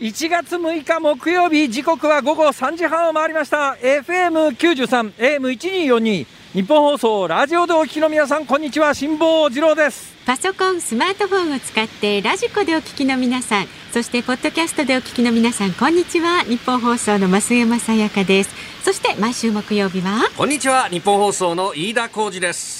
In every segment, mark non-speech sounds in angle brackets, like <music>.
1月6日木曜日時刻は午後3時半を回りました。FM93 AM1242 ニッポン放送ラジオでお聞きの皆さんこんにちは。辛坊治郎です。パソコンスマートフォンを使ってラジコでお聞きの皆さんそしてポッドキャストでお聞きの皆さんこんにちは。ニッポン放送の増山さやかです。そして毎週木曜日はこんにちは。ニッポン放送の飯田浩司です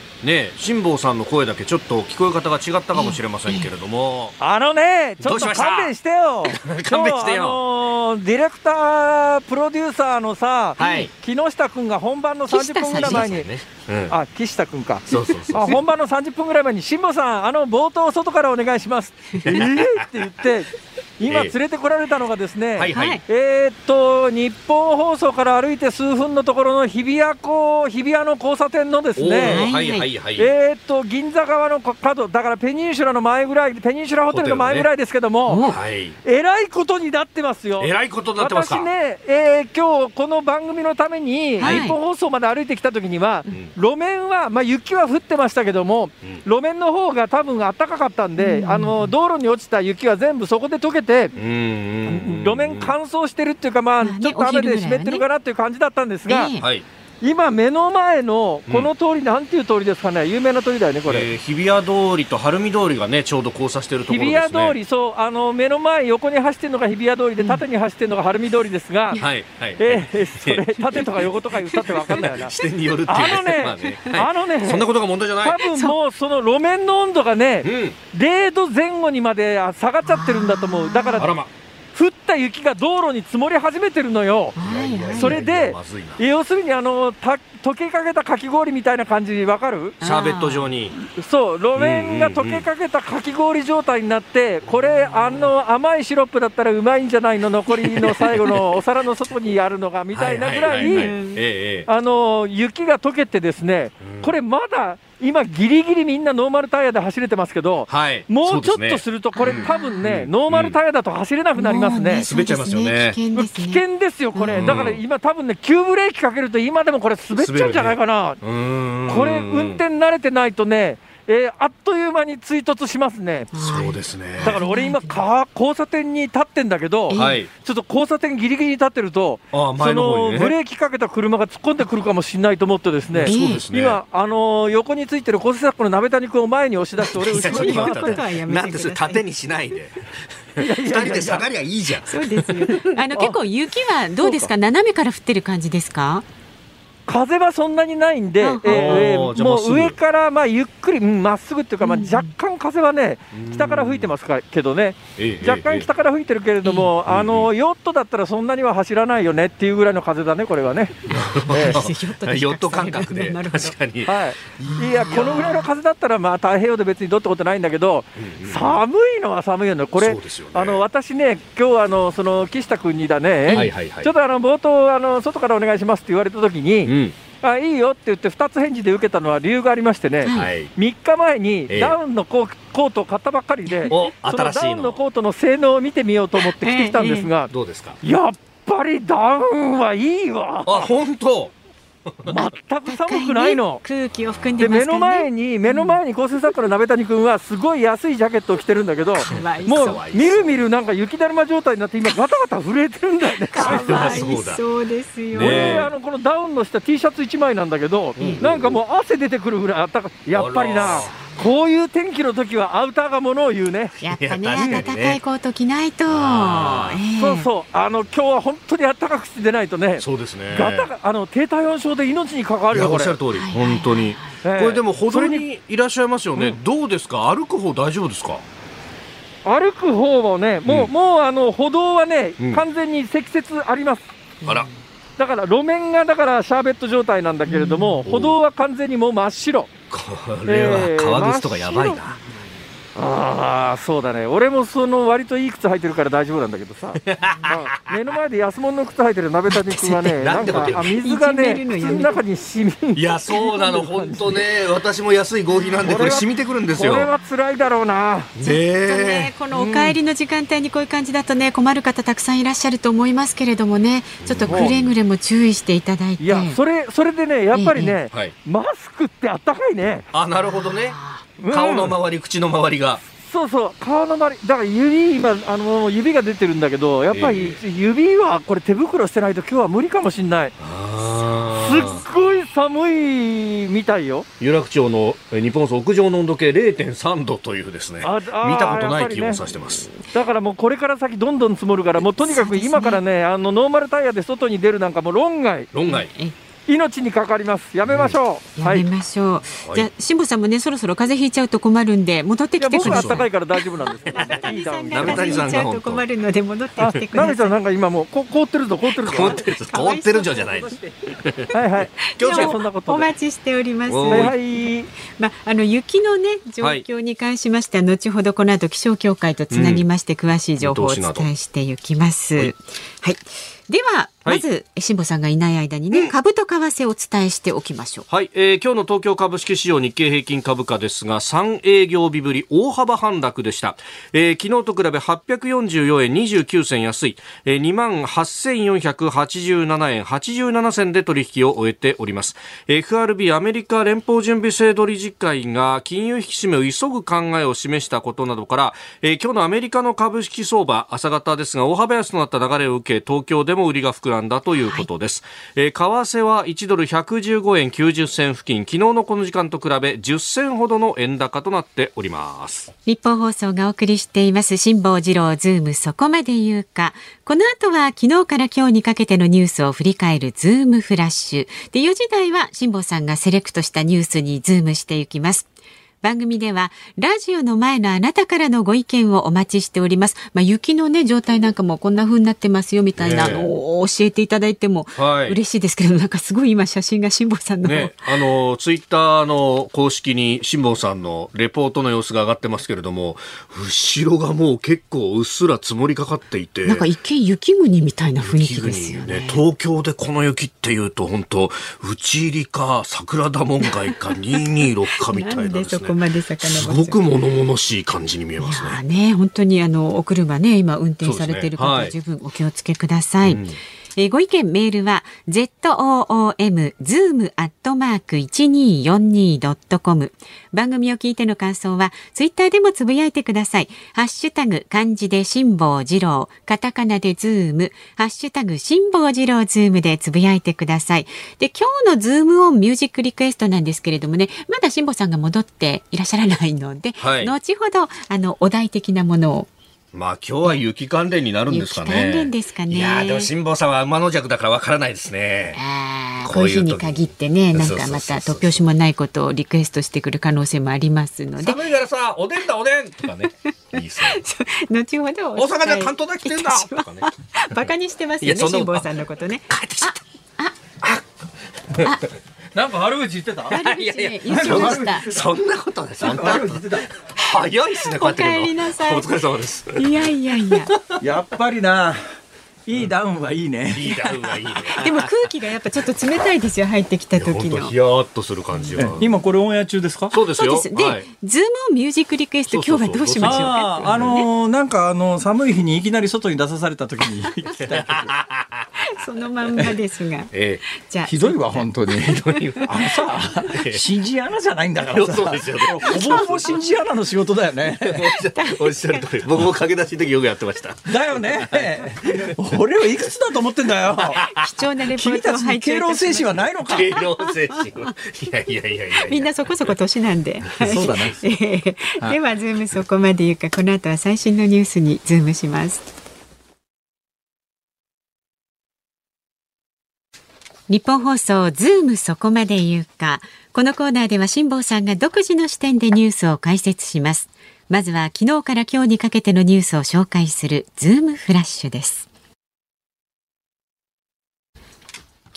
ね辛坊さんの声だけちょっと聞こえ方が違ったかもしれませんけれども、あのねちょっと勘弁してよ。勘弁してよ。<laughs> あのーディレクタープロデューサーのさ、はい。木下君が本番の30分ぐらい前に、ね。うん、あ岸下君か。そうそうそう。あ本番の30分ぐらい前に、辛坊さん、あの冒頭、外からお願いします。<laughs> えーって言って、今、ええ。連れてこられたのがですね、はいはい、はいえーっと、日本放送から歩いて数分のところの日比谷港日比谷の交差点のですね、はいはいはい、えーっと、銀座側の角、だからペニンシュラの前ぐらい、ペニンシュラホテルの前ぐらいですけども、おはい。えらいことになってますよ。えらいことになってますか。私ね、えー今日この番組のために、はい。日本放送まで歩いてきたときには、ん。路面は、まあ、雪は降ってましたけども、うん。路面の方が多分暖かかったんで、うん。あの道路に落ちた雪は全部そこで溶けて、うんうんうん路面乾燥してるっていうか、まあ、ちょっと雨で湿ってるかなっていう感じだったんですが、ええ。はい、今、目の前のこの通り、なんていう通りですかね、有名な通りだよね、これ。えー日比谷通りと晴海通りがねちょうど交差しているとこ日比ろですね。谷通り、そう、あの目の前、横に走ってるのが日比谷通りで、縦に走ってるのが晴海通りですが、はいはい、えーそれ、縦とか横とか言ったって分かんないよな。<laughs> 視点によるっていうあのね、まあね。はい。あのね、そんなことが問題じゃない。多分もうその路面の温度がね、うん。0度前後にまであ下がっちゃってるんだと思う、だからあらま降った雪が道路に積もり始めてるのよ。はいはい。それでまずいな。要するにあのた溶けかけたかき氷みたいな感じ、わかる？シャーベット状に。そう、路面が溶けかけたかき氷状態になって、これ、あの甘いシロップだったらうまいんじゃないの、残りの最後のお皿の外にあるのがみたいなぐら、はい雪が溶けてですね、うん。これまだ今ギリギリみんなノーマルタイヤで走れてますけど、はい。もうちょっとすねるとこれ多分ね、うん。ノーマルタイヤだと走れなくなりますね。滑っちゃいますよね。危危険ですよ、これ、うん。だから今、多分ね、急ブレーキかけると、今でもこれ、滑っちゃうんじゃないかな、これ、運転慣れてないとね、えーあっという間に追突しますね。そうですね。だから俺、今、か交差点に立ってんだけど、はい。ちょっと交差点ぎりぎりに立ってると、あ前そのね。のブレーキかけた車が突っ込んでくるかもしれないと思ってですね、そうですね。今、あのー横についてる小瀬作の鍋谷君を前に押し出して、俺、<laughs> 後ろに回って。なんでそれ縦にしないで。二人で下がりゃいいじゃん。そうですよ。あの結構雪はどうですか。斜めから降ってる感じですか？風はそんなにないんで、えあーえーもう上からまあゆっくりうんまっすぐっていうか、まあ、うん。若干風はね、北から吹いてますかけどね、ええ若干北から吹いてるけれども、あのヨットだったらそんなには走らないよねっていうぐらいの風だね、これはね。<laughs> ええ <laughs> ヨット感覚で。<laughs> なるほど。確かに。はい、いや、このぐらいの風だったら、まあ、太平洋で別にどうってことないんだけど、うん。うん寒いのは寒いよね、これ。あの私ね、今日あのその岸田君にだね、はいはいはい。ちょっとあの冒頭あの、外からお願いしますって言われたときに、うん。あ、いいよって言って、2つ返事で受けたのは理由がありましてね、はい。3日前にええ。ダウンのコートを買ったばっかりで、おそのダウンのコートの性能を見てみようと思って着てきたんですが、どうですか？やっぱりダウンはいいわ、あ本当全く寒くないの。空気を含んでで目のますからね前に、目の前に構成作家の鍋谷君は、すごい安いジャケットを着てるんだけど、もう。うみるみるなんか雪だるま状態になって、今、ガタガタ震えてるんだよね。かわいそうですよ、ね俺あのこのダウンの下 T シャツ1枚なんだけど、なんかもう汗出てくるぐらいあったかやっぱりあならこういう天気の時はアウターがものを言うね。やっぱね暖かいコート着ないと、そうそう。あの今日は本当に暖かくして出ないとね。そうですね。ガタがあの低体温症で命に関わるよおっしゃる。通り。はい。本当に。ええ。これでも歩道ににいらっしゃいますよね。どうですか？歩く方大丈夫ですか？歩く方もねもう、うん。もうあの歩道はね、うん。完全に積雪あります。あら。だから路面がだからシャーベット状態なんだけれども、うん。歩道は完全にもう真っ白。これは革靴とかやばいな。ああそうだね。俺もその割といい靴履いてるから大丈夫なんだけどさ、<laughs> まあ、目の前で安物の靴履いてる鍋谷君はね <laughs> なんかあ水がね靴の中に染みいやそうなの本当ね。私も安い合皮なんでこれ染みてくるんですよ。これは辛いだろうな。ねねこのお帰りの時間帯にこういう感じだとね困る方たくさんいらっしゃると思いますけれどもねちょっとくれぐれも注意していただいて。いやそれそれでねやっぱりね、はい、マスクってあったかいね。あなるほどね顔の周り、口の周りが。そうそう。顔の周り。だから指今あの指が出てるんだけどやっぱり指はこれ手袋してないと今日は無理かもしれない。すっごい寒いみたいよ。有楽町の日本総屋上の温度計0.3度というですね。見たことない気温さしてます、ね、だからもうこれから先どんどん積もるからもうとにかく今からねあのノーマルタイヤで外に出るなんかも論外。論外命にかかります。やめましょう、うん、やめましょう、はい、じゃあ辛坊さんもねそろそろ風邪ひいちゃうと困るんで戻ってきてください。僕暖かいから大丈夫なんですけど、<laughs> ね、いいダウン風邪ひいちゃうと困るので戻ってきてくださいさんなんか今もうこ凍ってるぞ凍ってるぞ。凍ってるぞ凍ってるぞじゃないはいはい今日そんなことお待ちしております。はい。まああの雪のね状況に関しましては、後ほどこの後気象協会とつなぎまして、詳しい情報をお伝えしていきます、はい、はい。ではまず、辛坊さんがいない間にね、株と為替をお伝えしておきましょう。はい、えー、今日の東京株式市場日経平均株価ですが、3営業日ぶり大幅反落でした。えー、昨日と比べ844円29銭安い、えー、28,487円87銭で取引を終えております。FRB アメリカ連邦準備制度理事会が金融引き締めを急ぐ考えを示したことなどから、えー、今日のアメリカの株式相場、朝方ですが大幅安となった流れを受け、東京でも売りが膨らんだということです、はい、えー、為替は1ドル115円90銭付近。昨日のこの時間と比べ10銭ほどの円高となっております。ニッポン放送がお送りしています。辛坊治郎ズームそこまで言うか。この後は昨日から今日にかけてのニュースを振り返るズームフラッシュ。で4時台は辛坊さんがセレクトしたニュースにズームしていきます。番組ではラジオの前のあなたからのご意見をお待ちしております。まあ、雪のね状態なんかもこんな風になってますよみたいなのを教えていただいても嬉しいですけど、はい、なんかすごい今写真が辛坊さんの、ね、あのツイッターの公式に辛坊さんのレポートの様子が上がってますけれども、後ろがもう結構うっすら積もりかかっていて、なんか一見雪国みたいな雰囲気ですよね。ね東京でこの雪っていうと本当打ち入りか桜田門外か226かみたいなですね。こまで遡すごく物々しい感じに見えますね。ね本当にあのお車ね今運転されている方、ねはい、十分お気をつけください。うんえー、ご意見メールは zoom zoom アットマーク 1242.com 番組を聞いての感想はツイッターでもつぶやいてください。ハッシュタグ漢字で辛坊治郎。カタカナでズーム。ハッシュタグ辛坊治郎ズームでつぶやいてください。で今日のズームオンミュージックリクエストなんですけれどもねまだ辛坊さんが戻っていらっしゃらないので、はい、後ほどあのお題的なものをまあ今日は雪関連になるんですかね。関連ですかね。いやでも辛坊さんは馬の弱だからわからないですね。ああ、こういう日に限ってね、なんかまた突拍子もないことをリクエストしてくる可能性もありますので。寒いからさ、おでんだおでんとかね。<laughs> いいそう。後ほど大阪で関東だ来てんだとかね。<laughs> バカにしてますよね、辛坊さんのことね。帰ってきちゃった。あ、あ、あ。なんか悪口言ってた？いやいや、言ってました。そんなことね、そんなこと。早いですね、こうやって。お帰りなさい。お疲れ様です。いやいやいや。やっぱりな。いいダウンはいいね。いいダウンはいいね。<laughs> でも空気がやっぱちょっと冷たいですよ。入ってきた時の。ヒヤっとする感じは。今これオンエア中ですか？そうですよ。で、ズームミュージックリクエスト今日はどうしましょうか？あのなんかあの寒い日にいきなり外に出さされた時に <laughs> そのまんまですが。ええ。じゃひどいわ本当に。ひどいわ。あのさ、新人アナじゃないんだからさ。<laughs> そうですよ。ほぼほぼ新人アナの仕事だよね。おっしゃる通り。僕も駆け出しの時よくやってました。だよね。俺はいくつだと思ってんだよ。<laughs> 貴重なレポートを敬老精神はないのか。敬老精神いやいやいやいや。みんなそこそこ年なんで。そうだね。<laughs> ではズームそこまで言うかこの後は最新のニュースにズームします。ニッポン放送ズームそこまで言うかこのコーナーでは辛坊さんが独自の視点でニュースを解説しますまずは昨日から今日にかけてのニュースを紹介するズームフラッシュです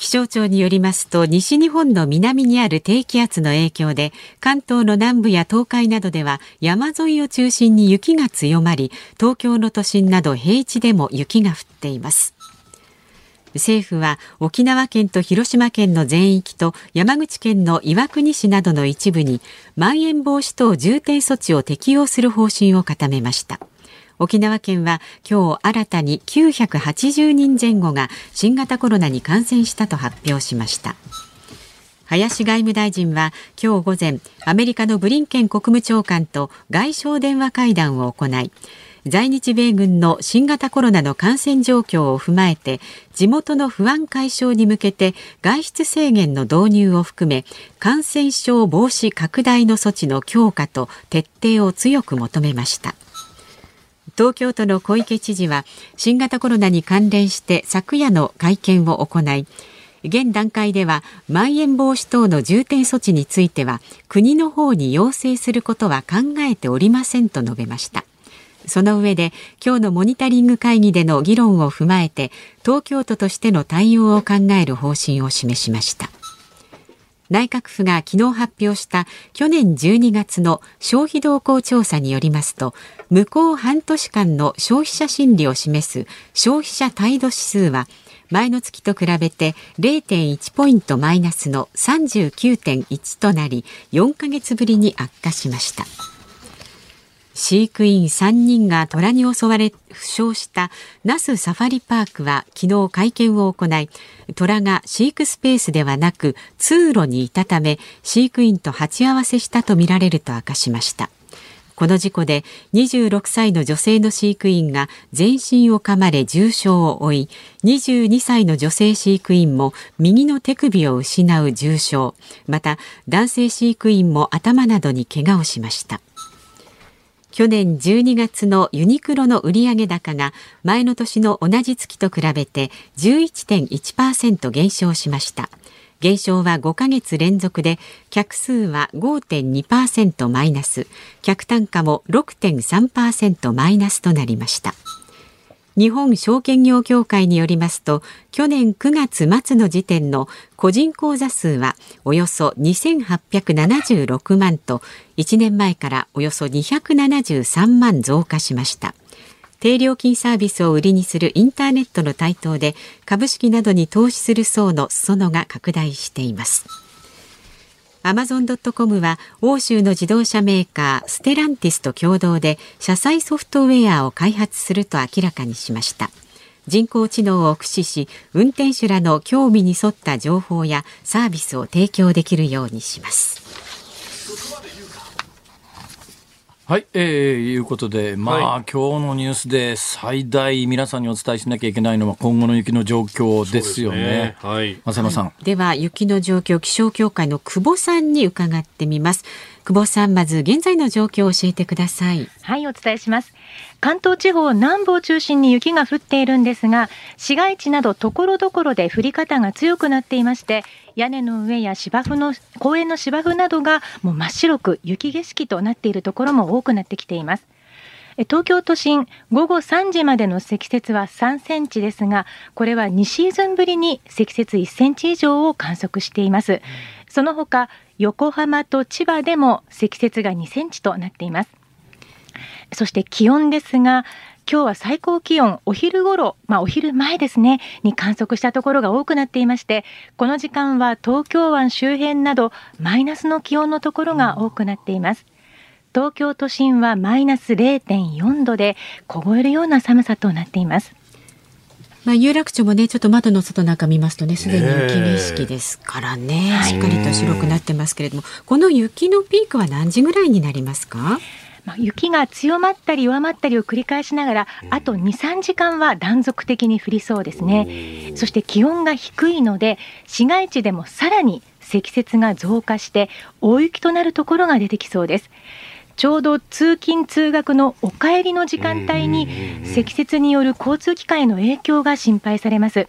気象庁によりますと西日本の南にある低気圧の影響で関東の南部や東海などでは山沿いを中心に雪が強まり東京の都心など平地でも雪が降っています。政府は沖縄県と広島県の全域と山口県の岩国市などの一部にまん延防止等重点措置を適用する方針を固めました。沖縄県は今日新たに980人前後が新型コロナに感染したと発表しました。林外務大臣は今日午前アメリカのブリンケン国務長官と外相電話会談を行い在日米軍の新型コロナの感染状況を踏まえて地元の不安解消に向けて外出制限の導入を含め感染症防止拡大の措置の強化と徹底を強く求めました。東京都の小池知事は新型コロナに関連して昨夜の会見を行い現段階ではまん延防止等の重点措置については国の方に要請することは考えておりませんと述べました。その上で今日のモニタリング会議での議論を踏まえて東京都としての対応を考える方針を示しました。内閣府が昨日発表した去年12月の消費動向調査によりますと向こう半年間の消費者心理を示す消費者態度指数は前の月と比べて0.1ポイントマイナスの39.1となり4ヶ月ぶりに悪化しました。飼育員3人が虎に襲われ負傷した那須サファリパークは昨日会見を行い虎が飼育スペースではなく通路にいたため飼育員と鉢合わせしたとみられると明かしました。この事故で26歳の女性の飼育員が全身を噛まれ重傷を負い22歳の女性飼育員も右の手首を失う重傷また男性飼育員も頭などに怪我をしました。去年12月のユニクロの売上高が前の年の同じ月と比べて11.1%減少しました。減少は5ヶ月連続で客数は5.2%マイナス。客単価も6.3%マイナスとなりました。日本証券業協会によりますと去年9月末の時点の個人口座数はおよそ2876万と1年前からおよそ273万増加しました。低料金サービスを売りにするインターネットの台頭で株式などに投資する層の裾野が拡大しています。アマゾン・ドット・コムは欧州の自動車メーカーステランティスと共同で車載ソフトウェアを開発すると明らかにしました。人工知能を駆使し運転手らの興味に沿った情報やサービスを提供できるようにします。はい、えー、いうことで、まあ、はい、今日のニュースで最大皆さんにお伝えしなきゃいけないのは今後の雪の状況ですよね。ねはい。増山さん、では、雪の状況、気象協会の久保さんに伺ってみます。久保さん、まず現在の状況を教えてください。はい、お伝えします。関東地方南部を中心に雪が降っているんですが、市街地など所々で降り方が強くなっていまして、屋根の上や芝生の公園の芝生などがもう真っ白く雪景色となっているところも多くなってきています。東京都心、午後3時までの積雪は3センチですが、これは2シーズンぶりに積雪1センチ以上を観測しています。その他、横浜と千葉でも積雪が2センチとなっています。そして気温ですが、今日は最高気温お昼頃、まあお昼前ですね、に観測したところが多くなっていまして、この時間は東京湾周辺などマイナスの気温のところが多くなっています。東京都心はマイナス0.4度で凍えるような寒さとなっています。まあ、有楽町もね、ちょっと窓の外なんか見ますとね、すでに雪景色ですからね、しっかりと白くなってますけれども、この雪のピークは何時ぐらいになりますか？まあ、雪が強まったり弱まったりを繰り返しながら、あと2、3時間は断続的に降りそうですね。そして気温が低いので、市街地でもさらに積雪が増加して、大雪となるところが出てきそうです。ちょうど通勤・通学のお帰りの時間帯に積雪による交通機関への影響が心配されます。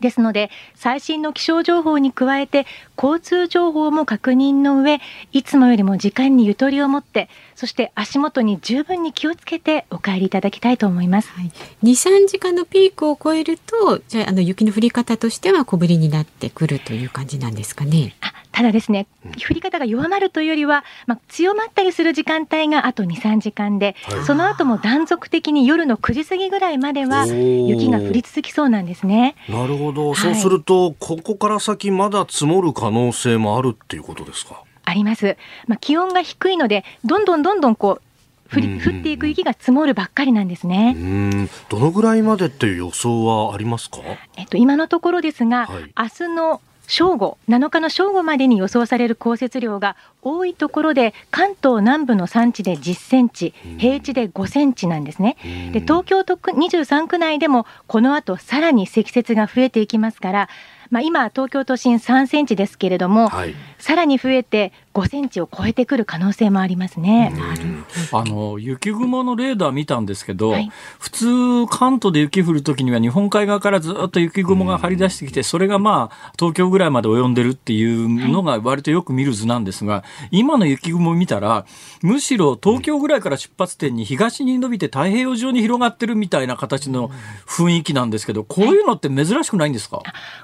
ですので最新の気象情報に加えて交通情報も確認の上いつもよりも時間にゆとりを持ってそして足元に十分に気をつけてお帰りいただきたいと思います、はい、23時間のピークを超えるとじゃあの雪の降り方としては小降りになってくるという感じなんですかね。あただですね、降り方が弱まるというよりは、まあ、強まったりする時間帯があと2、3時間で、はい、その後も断続的に夜の9時過ぎぐらいまでは雪が降り続きそうなんですね。なるほど、はい、そうすると、ここから先まだ積もる可能性もあるっていうことですか？あります。まあ、気温が低いので、どんどんどんどんこう降り降っていく雪が積もるばっかりなんですね。どのぐらいまでっていう予想はありますか？えっと今のところですが、はい、明日の正午7日の正午までに予想される降雪量が多いところで関東南部の山地で10センチ平地で5センチなんですね。で東京都23区内でもこの後さらに積雪が増えていきますからまあ、今、東京都心3センチですけれども、はい、さらに増えて5センチを超えてくる可能性もありますね。あの雪雲のレーダー見たんですけど、はい、普通、関東で雪降るときには日本海側からずっと雪雲が張り出してきて、それがまあ東京ぐらいまで及んでるっていうのが割とよく見る図なんですが、今の雪雲を見たら、むしろ東京ぐらいから出発点に東に伸びて太平洋上に広がってるみたいな形の雰囲気なんですけど、こういうのって珍しくないんですか、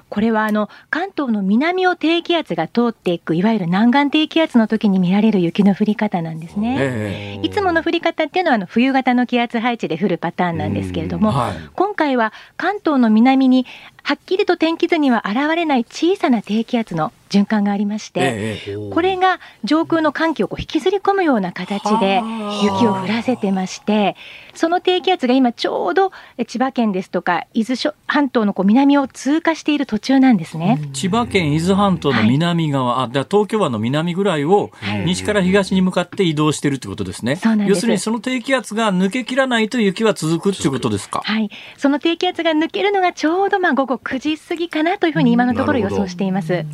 これはあの関東の南を低気圧が通っていくいわゆる南岸低気圧の時に見られる雪の降り方なんですね。えー、いつもの降り方っていうのはあの冬型の気圧配置で降るパターンなんですけれども、はい、今回は関東の南にはっきりと天気図には現れない小さな低気圧の循環がありまして、これが上空の寒気をこう引きずり込むような形で雪を降らせてまして、その低気圧が今ちょうど千葉県ですとか伊豆半島のこう南を通過している途中なんですね。千葉県伊豆半島の南側、はい、あ東京湾の南ぐらいを西から東に向かって移動しているということですね。要するにその低気圧が抜けきらないと雪は続くということですか？はい、その低気圧が抜けるのがちょうどまあ午後後9時過ぎかなというふうに今のところ予想しています。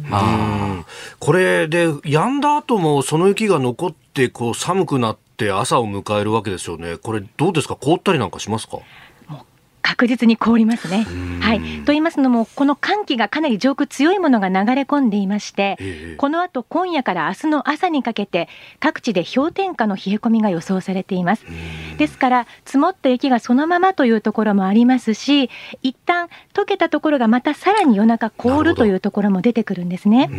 これで止んだ後もその雪が残ってこう寒くなって朝を迎えるわけですよね。これどうですか？凍ったりなんかしますか？確実に凍りますね。はい、と言いますのも、この寒気がかなり上空強いものが流れ込んでいまして、えー、この後今夜から明日の朝にかけて、各地で氷点下の冷え込みが予想されています。ですから、積もった雪がそのままというところもありますし、一旦溶けたところがまたさらに夜中凍るというところも出てくるんですね。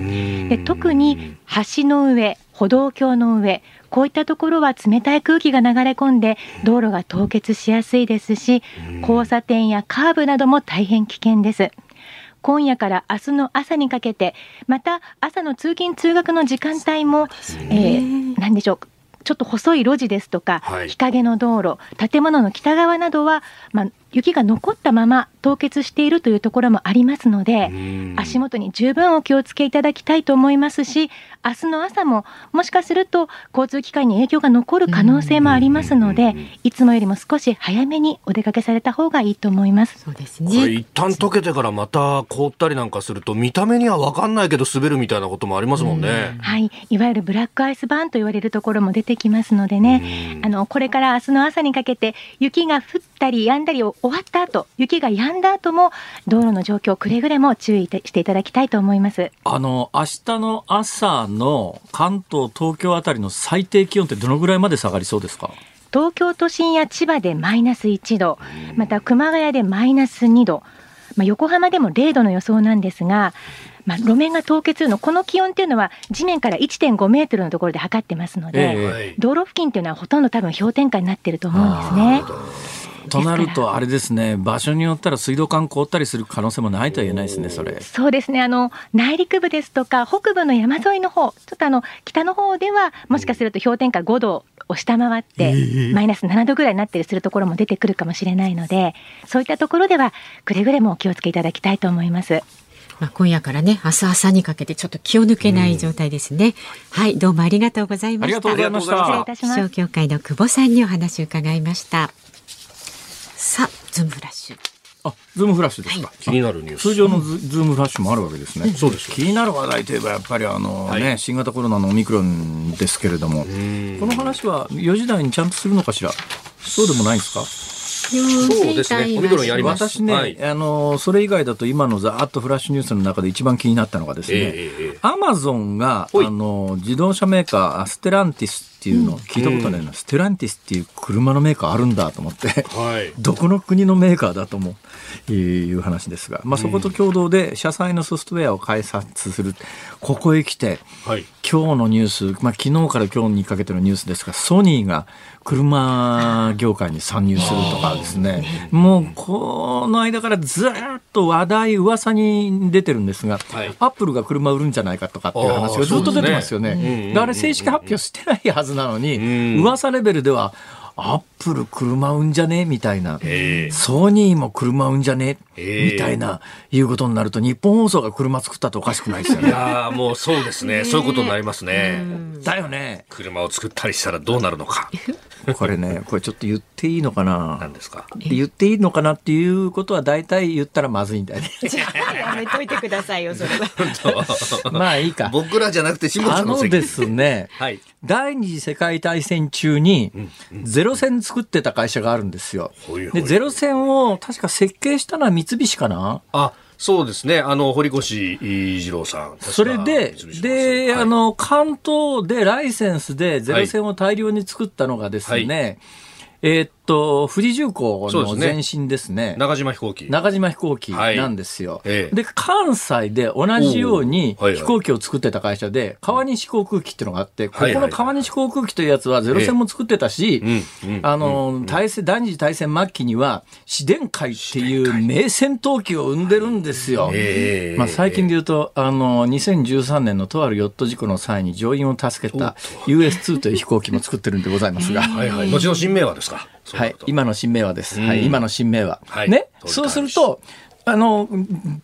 で特に橋の上、歩道橋の上、こういったところは冷たい空気が流れ込んで道路が凍結しやすいですし交差点やカーブなども大変危険です。今夜から明日の朝にかけてまた朝の通勤通学の時間帯も、えー、何でしょうちょっと細い路地ですとか、はい、日陰の道路建物の北側などは、まあ、雪が残ったまま凍結しているというところもありますので足元に十分お気をつけいただきたいと思いますし明日の朝ももしかすると交通機関に影響が残る可能性もありますのでいつもよりも少し早めにお出かけされた方がいいと思います。そうですね。一旦溶けてからまた凍ったりなんかすると見た目には分かんないけど滑るみたいなこともありますもんね。はい。いわゆるブラックアイスバーンと言われるところも出てきますのでね。あのこれから明日の朝にかけて雪が降ったり止んだりを終わった後雪が止んだ後も道路の状況くれぐれも注意していただきたいと思います。あの明日の朝の関東東京あたりの最低気温ってどのぐらいまで下がりそうですか？東京都心や千葉でマイナス1度また熊谷でマイナス2度まあ、横浜でも0度の予想なんですが、まあ、路面が凍結のこの気温っていうのは地面から1.5メートルのところで測ってますので、えー、道路付近っていうのはほとんど多分氷点下になってると思うんですね。となると、あれですね、場所によったら水道管凍ったりする可能性もないとは言えないですね、それ。そうですね、あの内陸部ですとか、北部の山沿いの方、ちょっとあの北の方では、もしかすると氷点下5度を下回って、マイナス7度ぐらいになったりするところも出てくるかもしれないので、そういったところでは、くれぐれもお気をつけいただきたいと思います。まあ、今夜からね、明日朝にかけてちょっと気を抜けない状態ですね。はい、どうもありがとうございました。ありがとうございました。気象協会の久保さんにお話を伺いました。さあ、ズームフラッシュ。あ、ズームフラッシュですか。はい、気になるニュース。通常のズームフラッシュもあるわけですね。そうです。気になる話題といえばやっぱりあの、はい、ね新型コロナのオミクロンですけれども、この話は4時台にちゃんとするのかしら？そうでもないんですか？そうですね。オミクロンやります。私ね、はいあのそれ以外だと今のざーっとフラッシュニュースの中で一番気になったのがですね、アマゾンがあの自動車メーカーステランティスっていうの聞いたことないな、ステランティスっていう車のメーカーあるんだと思って。はい。<laughs> どこの国のメーカーだともいう話ですが、まあ、そこと共同で車載のソフトウェアを開発する、ここへ来て、はい。今日のニュース、まあ、昨日から今日にかけてのニュースですが、ソニーが車業界に参入するとかですね、もうこの間からずっと話題、噂に出てるんですが、はい。アップルが車売るんじゃないかとかっていう話がずっと出てますよあーそうですねうんうんうん。あれ正式発表してないはずなのに、うん。噂レベルでは、アップル車売んじゃね？みたいな。ええソニーも車売んじゃね？ええみたいな、いうことになると、日本放送が車作ったっておかしくないですよいね。やーもうそうですね。そういうことになりますね。だよね。車を作ったりしたらどうなるのか。これね、これちょっと言っていいのかな？何ですか？言っていいのかなっていうことは大体言ったらまずいんだよね。<laughs> やめといてくださいよ、それは。まあいいか。僕らじゃなくて辛坊あさんの責任。のですね、はい。第二次世界大戦中にゼロ戦作ってた会社があるんですよ。ほいほいで、ゼロ戦を確か設計したのは三菱かな？あ、そうですね。あの、堀越二郎さん。それで、で、あ、の、関東でライセンスでゼロ戦を大量に作ったのがですね、えーっと、富士重工のそうですね前身ですね。中島飛行機。中島飛行機なんですよ。はいええで、関西で同じように飛行機を作ってた会社で、川西航空機っていうのがあって、ここの川西航空機というやつはゼロ戦も作ってたし、あの、大戦、第二次大戦末期には、市電海っていう名戦闘機を生んでるんですよ。ええまあ、最近で言うと、あの、2013年のとあるヨット事故の際に乗員を助けた US2 という飛行機も作ってるんでございますが。はいはい。後の新名はですか？はない今の新名はです。うん。はい、今の新名は。はい。ね、そうすると、あの、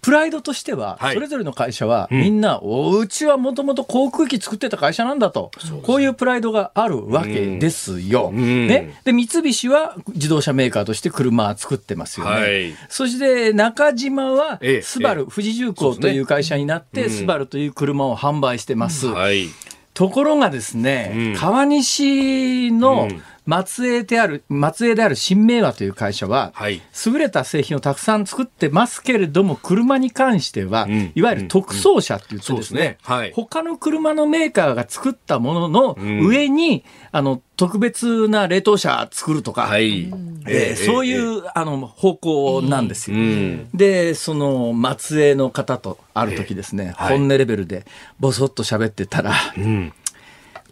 プライドとしては、はい。それぞれの会社は、みんな、おうちはもともと航空機作ってた会社なんだと、こういうプライドがあるわけですよ。ん。ね？で、三菱は自動車メーカーとして車作ってますよね。はい。そして、中島はええ、スバル、富士重工という会社になって、スバルという車を販売してます。はい。ところがですね、うん。川西の末裔である、末裔である新明和という会社は、はい。優れた製品をたくさん作ってますけれども、車に関しては、うんいわゆる特装車って言ってそうですすでね、ねはい他の車のメーカーが作ったもののん上に、あの、特別な冷凍車作るとか、はい。えーそういう、あの方向なんですよ。うん。で、その末裔の方とある時ですね、はい本音レベルでボソッと喋ってたら、うん。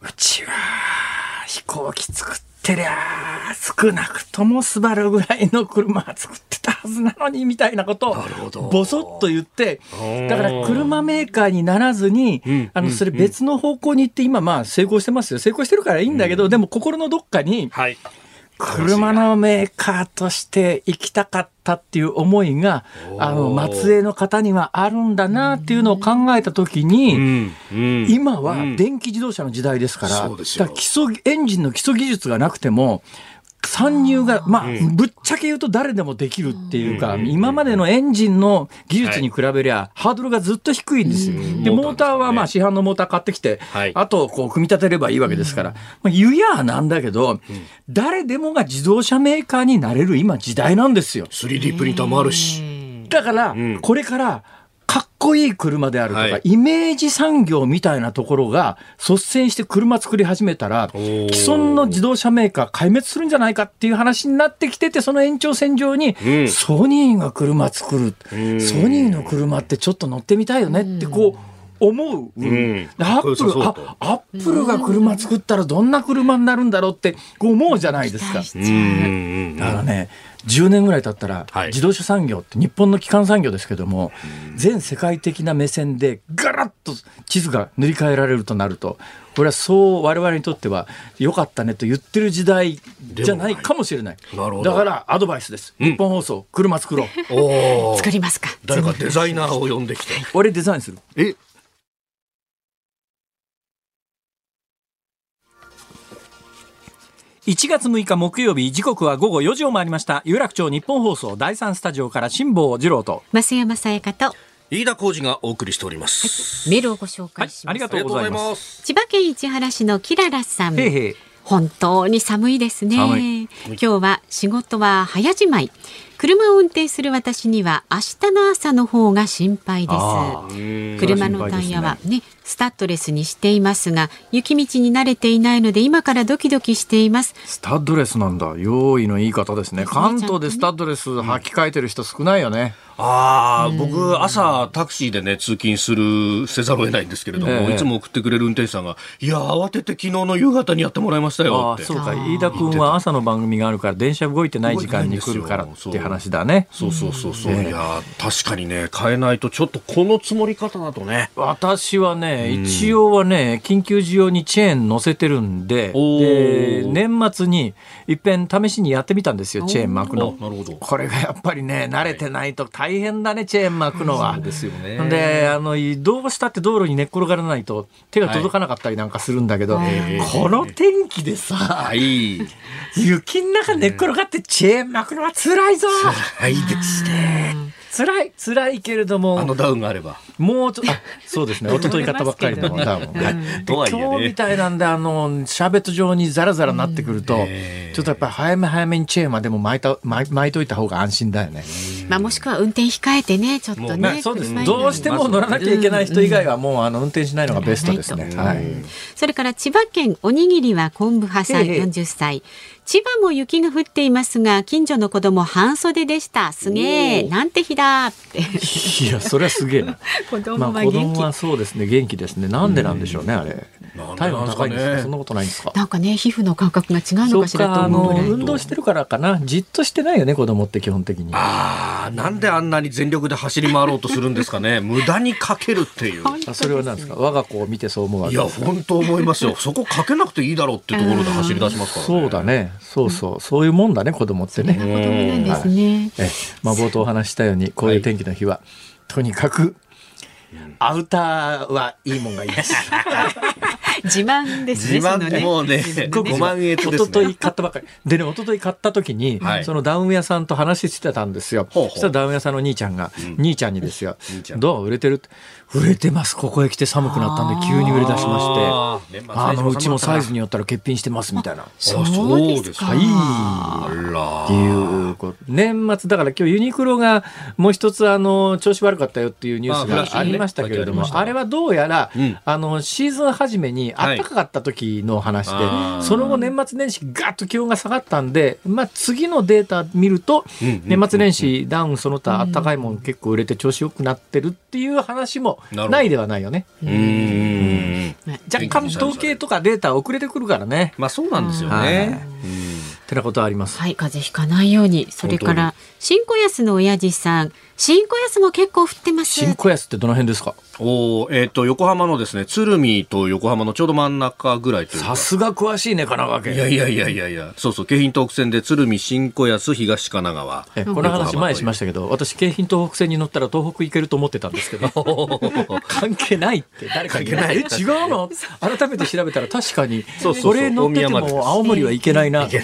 うちは飛行機作ってりゃ少なくともスバルぐらいの車作ってたはずなのにみたいなことをボソッと言ってーだから車メーカーにならずにんあのそれ別の方向に行って今まあ成功してますよ。成功してるからいいんだけどでも心のどっかにはい。車のメーカーとして行きたかったっていう思いがあの末裔の方にはあるんだなっていうのを考えた時に。うん。うん。今は電気自動車の時代ですから、そうですよだから基礎エンジンの基礎技術がなくても、参入が、まあ、ぶっちゃけ言うと誰でもできるっていうか、今までのエンジンの技術に比べりゃ、ハードルがずっと低いんですよ。で、モーターはまあ市販のモーター買ってきて、はい。あと、こう、組み立てればいいわけですから、まあ、言うやなんだけど、誰でもが自動車メーカーになれる今時代なんですよ。3D プリンターもあるし。だからん、これから、かっこいい車であるとか、はい。イメージ産業みたいなところが率先して車作り始めたら、既存の自動車メーカー壊滅するんじゃないかっていう話になってきてて、その延長線上に、うん。ソニーが車作る、ん。ソニーの車ってちょっと乗ってみたいよねってこう、思う。ん。でアップル、あ、アップルが車作ったらどんな車になるんだろうってこう思うじゃないですか。うんうん。だからね、10年ぐらい経ったら、はい自動車産業って日本の基幹産業ですけども、全世界的な目線でガラッと地図が塗り替えられるとなると、これはそう我々にとっては良かったねと言ってる時代じゃないかもしれない。なるほどだからアドバイスです。日本放送、車作ろう。おお。<laughs> 作りますか。誰かデザイナーを呼んできて。俺デザインする。え1月6日木曜日時刻は午後4時を回りました有楽町日本放送第3スタジオから辛坊治郎と増山さやかと飯田浩二がお送りしております。メールをご紹はい介します。ありがとうございますす。千葉県市原市のキララさん。へいへい本当に寒いですね。寒ね。今日は仕事は早じまい。車を運転する私には明日の朝の方が心配です。車のタイヤはね、スタッドレスにしていますが、雪道に慣れていないので今からドキドキしています。スタッドレスなんだ。用意の言い方ですね。関東でスタッドレス履き替えてる人少ないよね。ああ、僕、朝タクシーでね、通勤する、せざるを得ないんですけれども、ええ。いつも送ってくれる運転手さんが、いや、慌てて昨日の夕方にやってもらいましたよって。そうか。飯田君は朝の番組があるから電車動いてない時間に来るからっていう話だね。そうそうそうそう。ええいや、確かにね、変えないと、ちょっとこの積もり方だとね。私はね、一応はね緊急需要にチェーン載せてるんでおでー年末にいっぺん試しにやってみたんですよチェーン巻くのなるほど。これがやっぱりね慣れてないと大変だねチェーン巻くのは。ですよねであのどうしたって道路に寝っ転がらないと手が届かなかったりなんかするんだけど、ええこの天気でさ、はい。雪の中寝っ転がってチェーン巻くのは辛いぞはいですね。辛い辛いけれどあものダウンがあれば。もうちょあそうですね。一昨日買ったばっかりのダウン、はいとはいえね。今日みたいなんであのシャーベット状にザラザラなってくると、ええ。ちょっとやっぱり早め早めにチェーンはでも巻いた巻い巻いといた方が安心だよね。まあもしくは運転控えてね、ちょっとね。ね、そうですどうしても乗らなきゃいけない人以外はもうあの運転しないのがベストですね。うんはい。それから千葉県おにぎりは昆布派さんへえ。40歳。千葉も雪が降っていますが、近所の子供半袖でした。すげえ、なんて日だって。いやそれはすげえな。<laughs> 子ま供は元あ子供気。はそうですね元気ですね。なんでなんでしょうねあれ。なんで体温高いんですなんですか？ねかそんなことないんですか？なんかね、皮膚の感覚が違うのかしらとかあの思うぐらい。運動してるからかなじっとしてないよね子供って基本的に。ああ、なんであんなに全力で走り回ろうとするんですかね。<laughs> 無駄にかけるっていう。あそれは何ですか？我が子を見てそう思うわいや、けですか本当思いますよ。<laughs> そこかけなくていいだろうってところで走り出しますからね。そうだねそうそうそういうもんだね子供ってね。子供なんですね。えまあ、冒頭お話ししたようにこういう天気の日は、とにかくアウターはいいもんがいいです。<laughs> <laughs> 自慢ですね。自慢もうねごご満悦ですね。一昨日買ったばっかり。でね、一昨日買った時に、はい。そのダウン屋さんと話してたんですよ。ほうほう。そしたらダウン屋さんの兄ちゃんが、兄ちゃんにですよ。どう？売れてる？って売れてます。ここへ来て寒くなったんで急に売れ出しまして。あー年末あのうちもサイズに。によったら欠品してますみたいな。そう。そうですか。はい。あっていうこと年末だから今日ユニクロがもう一つあの調子悪かったよっていうニュースがありましたけれども、あれはどうやら、うん。あのシーズン初めにはい。暖かかった時の話で、その後年末年始ガッと気温が下がったんで、まあ、次のデータ見ると、年末年始ダウンその他暖かいもん結構売れて調子よくなってるっていう話もどないではないよね。うーん。若干統計とかデータ遅れてくるからね。まあそうなんですよはいね。ってなことはあります。はい、風邪ひかないように。それから、新小安の親父さん。新小安も結構降ってます。新小安ってどの辺ですか？おお、えっ、と横浜のですね、鶴見と横浜のちょうど真ん中ぐらいというか。さすが詳しいね、神奈川県。いやいやいやいやいや、そうそう、京浜東北線で鶴見新小安東神奈川。えこの話前にしましたけど、私、京浜東北線に乗ったら東北行けると思ってたんですけど、<laughs> 関係ないって誰かに言う関係ない。え、違うの？<laughs> 改めて調べたら確かに、そうそうそれ乗ってても青森は行けないな。<laughs> じゃ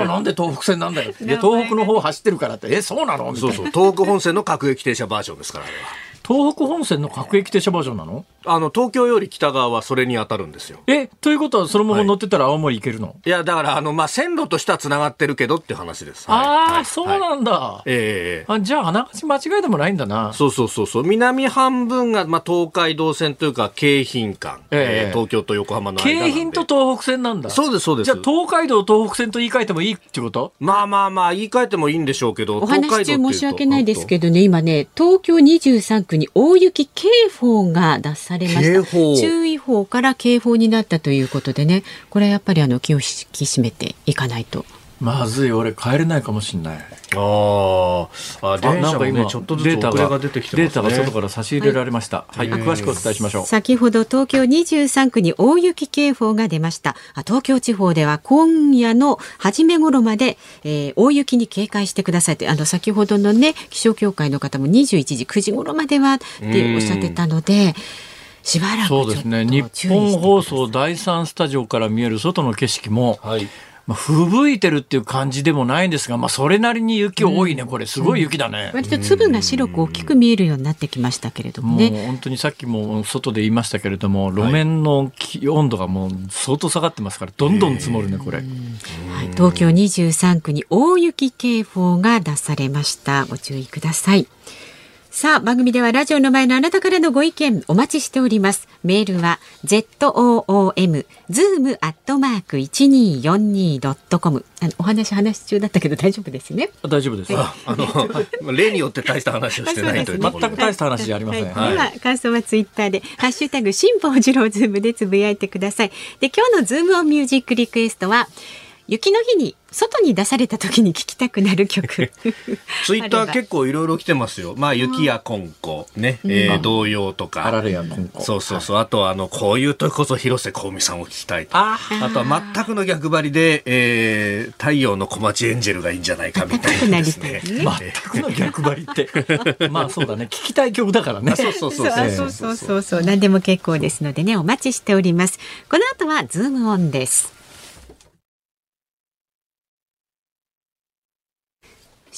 あなんで東北線なんだよ。いや東北の方走ってるからって、え、そうなの？みたいな。そうそう、東北本線の各駅停車バージョンですから、あれは。東北本線の各駅停車バージョンなの？あの、東京より北側はそれに当たるんですよ。え、ということはそのまま乗ってたら青森行けるの、いや、だから、あの、まあ、線路としては繋がってるけどって話です。はいああ、はいそうはいなんだ。ええあじゃあ、あながち間違いでもないんだな。そうそうそうそう。南半分が、まあ、東海道線というか、京浜間。えええー東京と横浜の間なんで。京浜と東北線なんだ。そうです、そうです。じゃあ東海道東北線と言い換えてもいいってこと？まあまあまあ、言い換えてもいいんでしょうけど、お話中申し訳ないですけど。どね、今ね、東京23区に大雪警報が出されました。注意報から警報になったということでね、これはやっぱりあの気を引き締めていかないと。まずい、俺帰れないかもしんない。あーあ、電車もね、ちょっとずつデータが遅れが出てきてますね。データが外から差し入れられました。はい、詳しくお伝えしましょう。先ほど東京23区に大雪警報が出ました。あ東京地方では今夜の初め頃まで、えー大雪に警戒してくださいって、あの先ほどのね、気象協会の方も21時、9時頃まではっておっしゃってたので、しばらくちょっとそうですね。日注意してください本放送第三スタジオから見える外の景色も、はい。まあ、吹雪いてるっていう感じでもないんですが、まあ、それなりに雪多いね、これ、すごい雪だね。割と粒が白く大きく見えるようになってきましたけれどもね。もう本当にさっきも外で言いましたけれども、路面の気温度がもう相当下がってますから、どんどん積もるね、これ。はい、東京23区に大雪警報が出されました。ご注意ください。さあ、番組ではラジオの前のあなたからのご意見お待ちしております。メールは zoom zoom アットマーク 1242.com あのお話話中だったけど大丈夫ですね。大丈夫です。あの、<laughs> 例によって大した話をしてないというところで全く大した話じゃありません。はい、では感想はツイッターでハッシュタグ辛坊治郎ズームでつぶやいてください。で今日のズームオンミュージックリクエストは雪の日に外に出された時に聴きたくなる曲 <laughs> ツイッター結構いろいろ来てますよ。まあ、雪やこんこ、ね、うん、えー、童謡とか。あられやこんこ。そうそうそう。はい、あとは、あの、こういう時こそ広瀬香美さんを聴きたいと。ああとは、全くの逆張りで、えー、太陽の小町エンジェルがいいんじゃないかみたいなですね。全く <laughs> の逆張りって。<laughs> まあ、そうだね。聴きたい曲だからね。そうそうそう。そうそうそうそう。何でも結構ですのでね、お待ちしております。この後は、ズームオンです。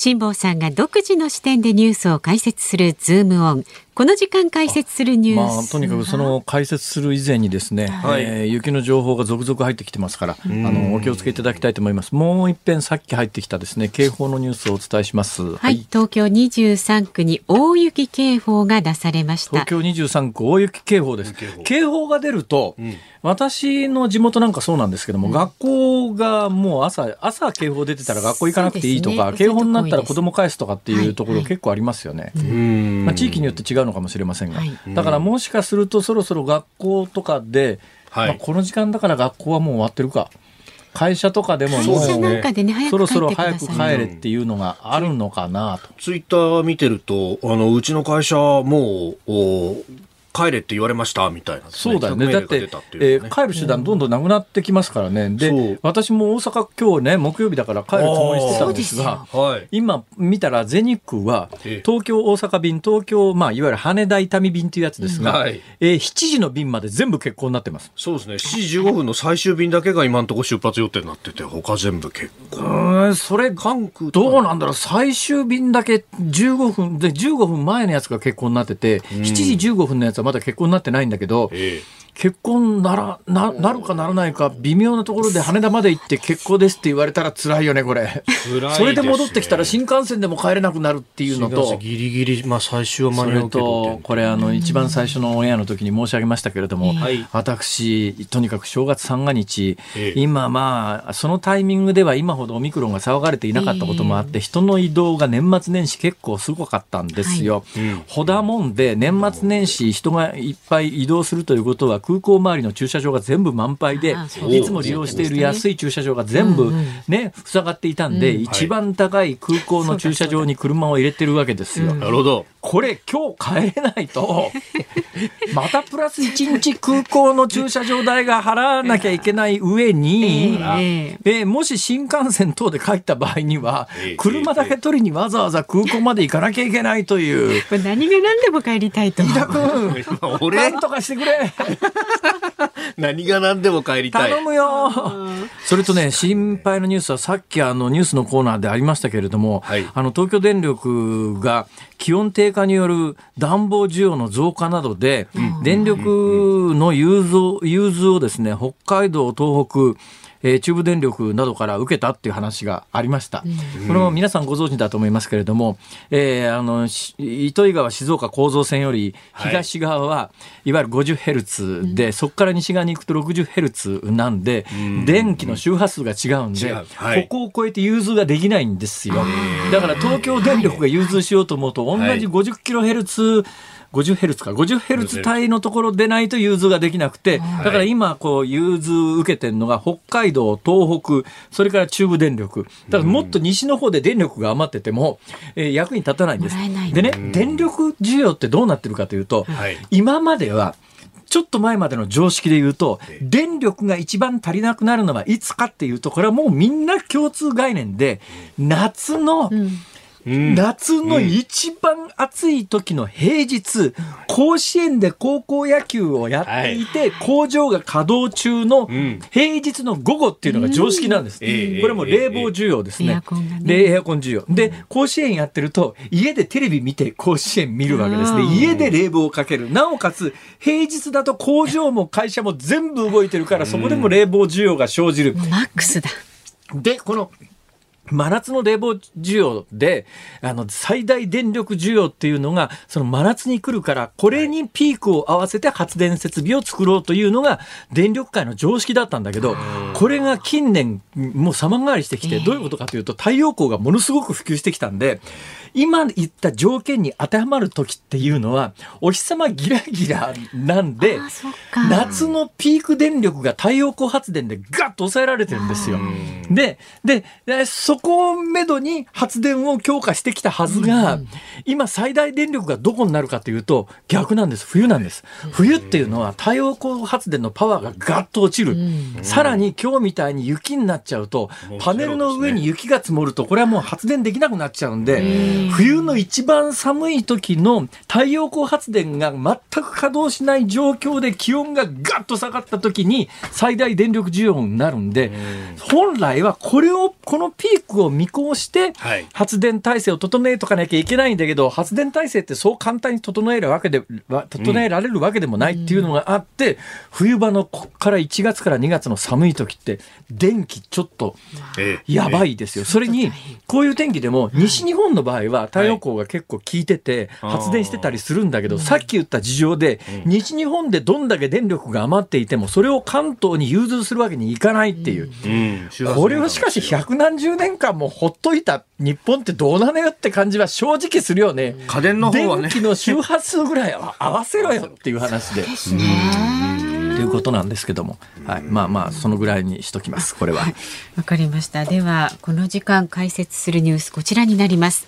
辛坊さんが独自の視点でニュースを解説するズームオン。この時間解説するニュース。まあ、とにかくその解説する以前にですね、はい。えー雪の情報が続々入ってきてますから、あのお気をつけいただきたいと思います。もう一遍さっき入ってきたですね警報のニュースをお伝えします。ははい、東京23区に大雪警報が出されました。東京23区大雪警報です。警報。警報が出ると、ん。私の地元なんかそうなんですけども、学校がもう朝朝警報出てたら学校行かなくていいとか、ね。警報になったら子供返すとかっていうところはい結構ありますよね。うん。まあ、地域によって違うのかもしれませんが、はい。だからもしかするとそろそろ学校とかで、はい。まあ、この時間だから学校はもう終わってるか。会社とかでもも会社なんかでね早そろそろ早く帰れっていうのがあるのかなと。ツイッター見てると、あの、うちの会社もう、お帰れって言われました、みたいな、そうだよね。だってえー帰る手段どんどんなくなってきますからね。そうで、私も大阪今日ね、木曜日だから帰るつもりしてたんですがで、はい。今見たら全日空はええ東京大阪便、東京、まあ、いわゆる羽田伊丹便というやつですが、はいえー7時の便まで全部欠航になってます。そうですね。7時15分の最終便だけが今のところ出発予定になってて、他全部結う構。ーん、それ、関空どうなんだろう最終便だけ15分で15分前のやつが結婚になってて、7時15分のやつはまだ結婚になってないんだけど、結婚ならななるかならないか微妙なところで羽田まで行って結婚ですって言われたら辛いよねこれ。辛いですね。それで戻ってきたら新幹線でも帰れなくなるっていうのと。ギリギリ、まあ最終は間に合うけどとこれあの一番最初のオンエアの時に申し上げましたけれども、はい。私とにかく正月三が日、ええ。今まあそのタイミングでは今ほどオミクロンが騒がれていなかったこともあって、人の移動が年末年始結構すごかったんですよ。うん。ほだもんで年末年始人がいっぱい移動するということは空港周りの駐車場が全部満杯でいつも利用している安い駐車場が全部ね塞がっていたんで、一番高い空港の駐車場に車を入れてるわけですよ。なるほど。これ今日帰れないと。<laughs> またプラス1日空港の駐車場代が払わなきゃいけない上に、ええーもし新幹線等で帰った場合にはええ車だけ取りにわざわざ空港まで行かなきゃいけないという。<laughs> これ何が何でも帰りたいと。飯田君 <laughs> 俺な、んとかしてくれ。何が何でも帰りたい。頼むよ。それとね心配なニュースはさっきあのニュースのコーナーでありましたけれども、はい。あの東京電力が気温低下による暖房需要の増加などで、電力の融通融通をですね北海道東北えー、中部電力などから受けたっていう話がありました、うん、これも皆さんご存知だと思いますけれども、えー、あの糸魚川静岡構造線より東側は、い、わゆる50ヘルツで、そこから西側に行くと60ヘルツなんで、うん、電気の周波数が違うんで、はい、ここを超えて融通ができないんですよ。だから東京電力が融通しようと思うと同じ50キロヘルツ、はい50ヘルツか。50ヘルツ帯のところでないと融通ができなくて、だから今こう融通受けてるのが北海道東北それから中部電力。だからもっと西の方で電力が余ってても、えー、役に立たないんです。でね電力需要ってどうなってるかというと、はい、今まではちょっと前までの常識で言うと、電力が一番足りなくなるのはいつかっていうと、これはもうみんな共通概念で、夏の、夏の一番暑い時の平日、甲子園で高校野球をやっていて、工場が稼働中の平日の午後っていうのが常識なんです。これも冷房需要ですね。エアコンエアコン需要。で、甲子園やってると、家でテレビ見て甲子園見るわけですね。家で冷房をかける。なおかつ、平日だと工場も会社も全部動いてるから、そこでも冷房需要が生じる。マックスだ。で、この真夏の冷房需要で、あの、最大電力需要っていうのが、その真夏に来るから、これにピークを合わせて発電設備を作ろうというのが、電力界の常識だったんだけど、これが近年、もう様変わりしてきて、どういうことかというと、太陽光がものすごく普及してきたんで、今言った条件に当てはまる時っていうのは、お日様ギラギラなんで、夏のピーク電力が太陽光発電でガッと抑えられてるんですよ。で、で、そこをめどに発電を強化してきたはずが、今最大電力がどこになるかというと、逆なんです。冬なんです。冬っていうのは太陽光発電のパワーがガッと落ちる。さらに今日みたいに雪になっちゃうと、パネルの上に雪が積もると、これはもう発電できなくなっちゃうんで、冬の一番寒い時の太陽光発電が全く稼働しない状況で気温がガッと下がった時に最大電力需要になるんで、本来はこれを、このピークを見越して発電体制を整えとかなきゃいけないんだけど、発電体制ってそう簡単に整えるわけで、整えられるわけでもないっていうのがあって、冬場のこっから1月から2月の寒い時って電気ちょっとやばいですよ。それに、こういう天気でも西日本の場合は太陽光が結構効いてて発電してたりするんだけど、さっき言った事情で、西日本でどんだけ電力が余っていても、それを関東に融通するわけにいかないっていう。これをしかし百何十年間もほっといた日本ってどうなのよって感じは正直するよね。家電の方はね。電気の周波数ぐらい合わせろよっていう話で。ということなんですけども、はい、まあまあそのぐらいにしときます。これは。わ、はい、かりました。ではこの時間解説するニュースこちらになります。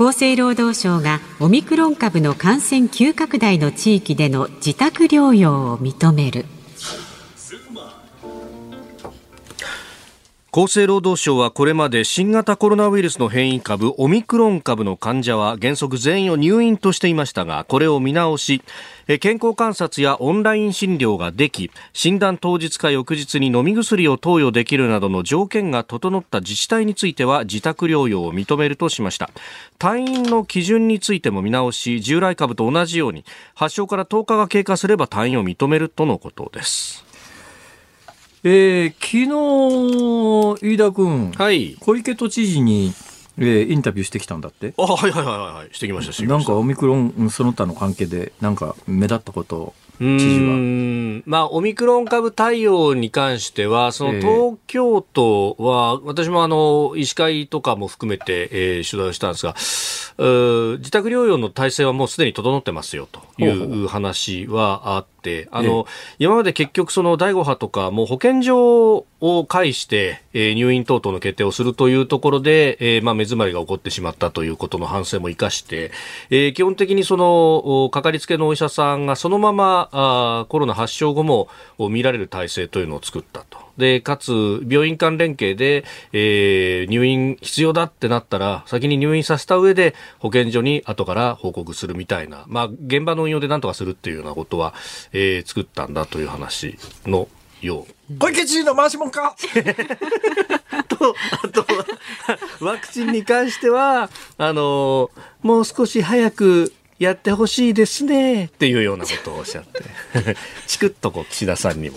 厚生労働省がオミクロン株の感染急拡大の地域での自宅療養を認める。厚生労働省はこれまで新型コロナウイルスの変異株オミクロン株の患者は原則全員を入院としていましたがこれを見直し健康観察やオンライン診療ができ診断当日か翌日に飲み薬を投与できるなどの条件が整った自治体については自宅療養を認めるとしました。退院の基準についても見直し従来株と同じように発症から10日が経過すれば退院を認めるとのことです。えー、昨日飯田君、はい、小池都知事に、えー、インタビューしてきたんだって。あはいはいはいはいしてきましたなんかオミクロンその他の関係でなんか目立ったこと知事は。まあ、オミクロン株対応に関しては、その東京都は、えー、私もあの、医師会とかも含めて、えー、取材をしたんですが、自宅療養の体制はもうすでに整ってますよという話はあって、あの、今まで結局その第5波とか、もう保健所を介して、えー、入院等々の決定をするというところで、えー、まあ、目詰まりが起こってしまったということの反省も生かして、えー、基本的にその、かかりつけのお医者さんがそのまま、あコロナ発症後も見られる体制というのを作ったと。で、かつ、病院間連携で、えー、入院必要だってなったら、先に入院させた上で、保健所に後から報告するみたいな、まあ、現場の運用で何とかするっていうようなことは、えー、作ったんだという話のよう。小池知事の回しもんか？<laughs> と、あと、ワクチンに関しては、あの、もう少し早くやってほしいですね、っていうようなことをおっしゃって、<laughs> <laughs> チクッとこう岸田さんにも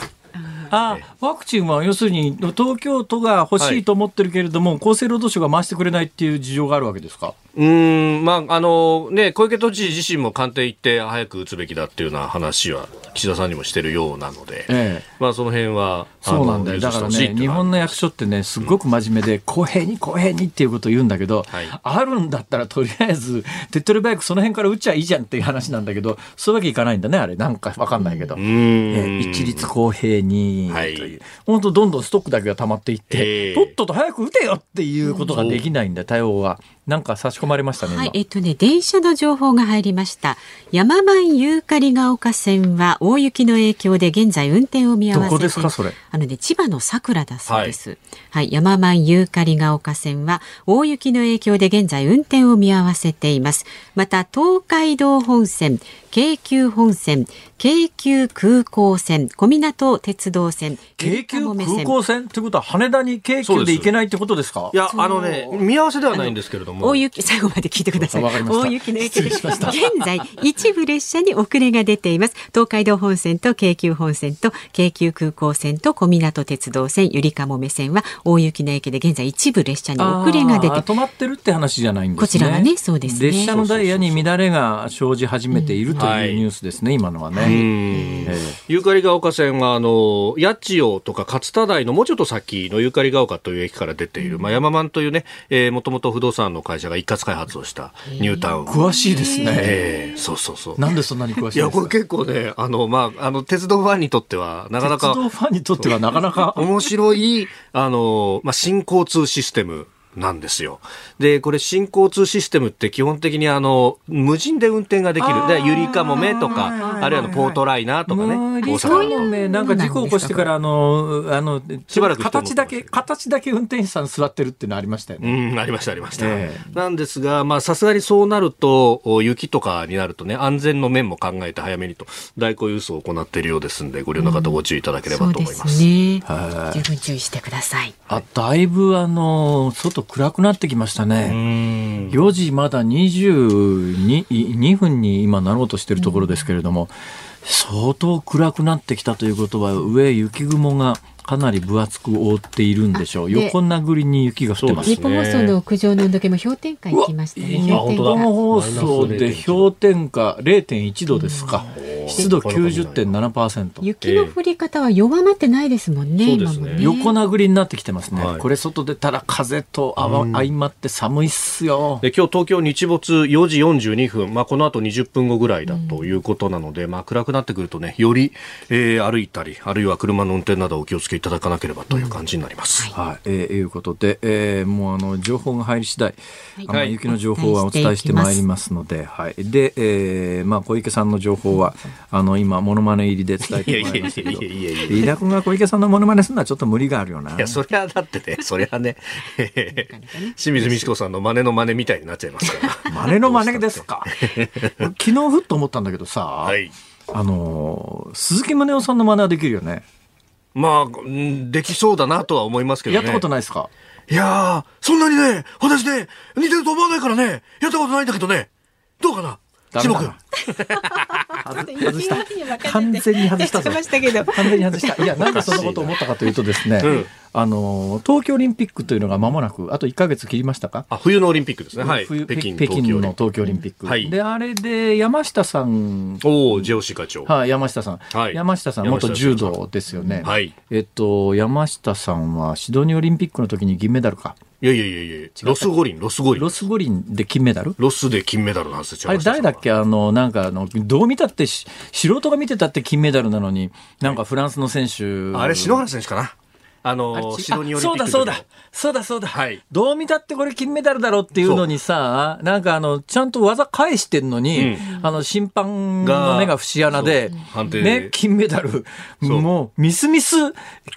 あワクチンは要するに東京都が欲しいと思ってるけれども、はい、厚生労働省が回してくれないっていう事情があるわけですか？うんまああのね、小池都知事自身も官邸行って早く打つべきだっていうような話は岸田さんにもしてるようなので、ええ、まあ、その辺はそうなんだよ。だからね日本の役所ってねすごく真面目で、公平に公平にっていうことを言うんだけど、はい、あるんだったらとりあえず手っ取り早くその辺から打っちゃいいじゃんっていう話なんだけどそういうわけいかないんだねあれ。なんか分かんないけど、え一律公平にという、本当どんどんストックだけが溜まっていって、とっとと早く打てよっていうことができないんだ対応は。なんか差し込まれましたね。はい、えっとね、電車の情報が入りました。山満ユーカリが丘線は大雪の影響で現在運転を見合わせどこですかそれ？あのね、千葉の桜だそうです。はい、はい、山満ユーカリが丘線は大雪の影響で現在運転を見合わせています。また東海道本線、京急本線、京急空港線、小湊鉄道線、京急空港線ということは羽田に京急で行けないってことですか？いや、あのね、見合わせではないんですけれども。大雪、最後まで聞いてください。大雪の影響。で、現在、一部列車に遅れが出ています。東海道本線と京急本線と京急空港線と小湊鉄道線、ゆりかもめ線は大雪の影響で現在一部列車に遅れが出て。止まってるって話じゃないんですね。こちらはね、そうですね。列車のダイヤに乱れが生じ始めているというニュースですね、今のはね。ゆかりが丘線は、あの、八千代とか勝田台のもうちょっと先のゆかりが丘という駅から出ている、まあ、山満というね、えー、もともと不動産の会社が一括開発をしたニュータウン。詳しいですね。えー、そうそうそう。なんでそんなに詳しいいや、これ結構ね、あの、まあ、あの、鉄道ファンにとっては、なかなか。鉄道ファンにとってはなかなか。面白い、あの、まあ、新交通システム。なんですよ。で、これ新交通システムって基本的にあの、無人で運転ができる。で、ゆりかもめとか、あるいはポートライナーとかね。大阪のめ、なんか事故起こしてから、あの、あの、しばらく形だけ、形だけ運転手さん座ってるっていうのありましたよね。うん、ありました、ありました。えー、なんですが、まあ、さすがにそうなると、雪とかになるとね、安全の面も考えて早めにと、代行輸送を行っているようですんで、ご利用の方ご注意いただければと思います。うん、すね。はい。十分注意してください。あ、だいぶあの、外暗くなってきましたね。4時まだ22 2分に今なろうとしているところですけれども、相当暗くなってきたということは、上雪雲がかなり分厚く覆っているんでしょう。横殴りに雪が降ってます、ね、日本放送の屋上の温度計も氷点下行きましたね。日本放送で氷点下0.1度ですか。湿度90.7%。雪の降り方は弱まってないですもんね。そうですね。横殴りになってきてますね。これ外出たら風と相まって寒いっすよ。で今日東京日没4時42分、まあこの後20分後ぐらいだということなので、まあ暗くなってくるとね、より、えー、歩いたり、あるいは車の運転などお気をつけていただかなければという感じになります。うん、はい、えー、いうことで、えー、もうあの情報が入り次第、はい、雪の情報はお伝えしてまいりますので、はい、で、えー、まあ小池さんの情報はあの今モノマネ入りで伝えてもらいましたけど、飯田君が小池さんのモノマネするのはちょっと無理があるよな。いやそりゃだってね、そりゃね、清水美智子さんの真似の真似みたいになっちゃいますから。真似の真似ですか。<laughs> 昨日ふっと思ったんだけどさ、はい、あの鈴木宗男さんの真似はできるよね。まあ、できそうだなとは思いますけどね。やったことないですか？いやー、そんなにね、私ね、似てると思わないからね、やったことないんだけどね、どうかな？下君。外した。完全に外したぞ。完全に外した。いや、なんでそんなこと思ったかというとですね、うん、あの東京オリンピックというのがまもなくあと1か月切りましたか？あ冬のオリンピックですね、はい、冬北京北京の東京オリンピック、はい、であれで山下さん。おお JOC 課長。はい山下さん、はい、山下さん元柔道ですよね、はい、えっと山下さんはシドニーオリンピックの時に銀メダルか。いやいやいやいや。ロス五輪、ロス五輪。ロス五輪で金メダル？ロスで金メダルなんですよ。あれ誰だっけ？あの、なんかあの、どう見たって素人が見てたって金メダルなのに、なんかフランスの選手。あれ、篠原選手かな？あの、シドニーオリンピックそうだそうだ。そうだそうだ。はい。どう見たってこれ金メダルだろうっていうのにさ、なんかあの、ちゃんと技返してんのに、うん、あの、審判の目が節穴で、ね、金メダル、もう、ミスミス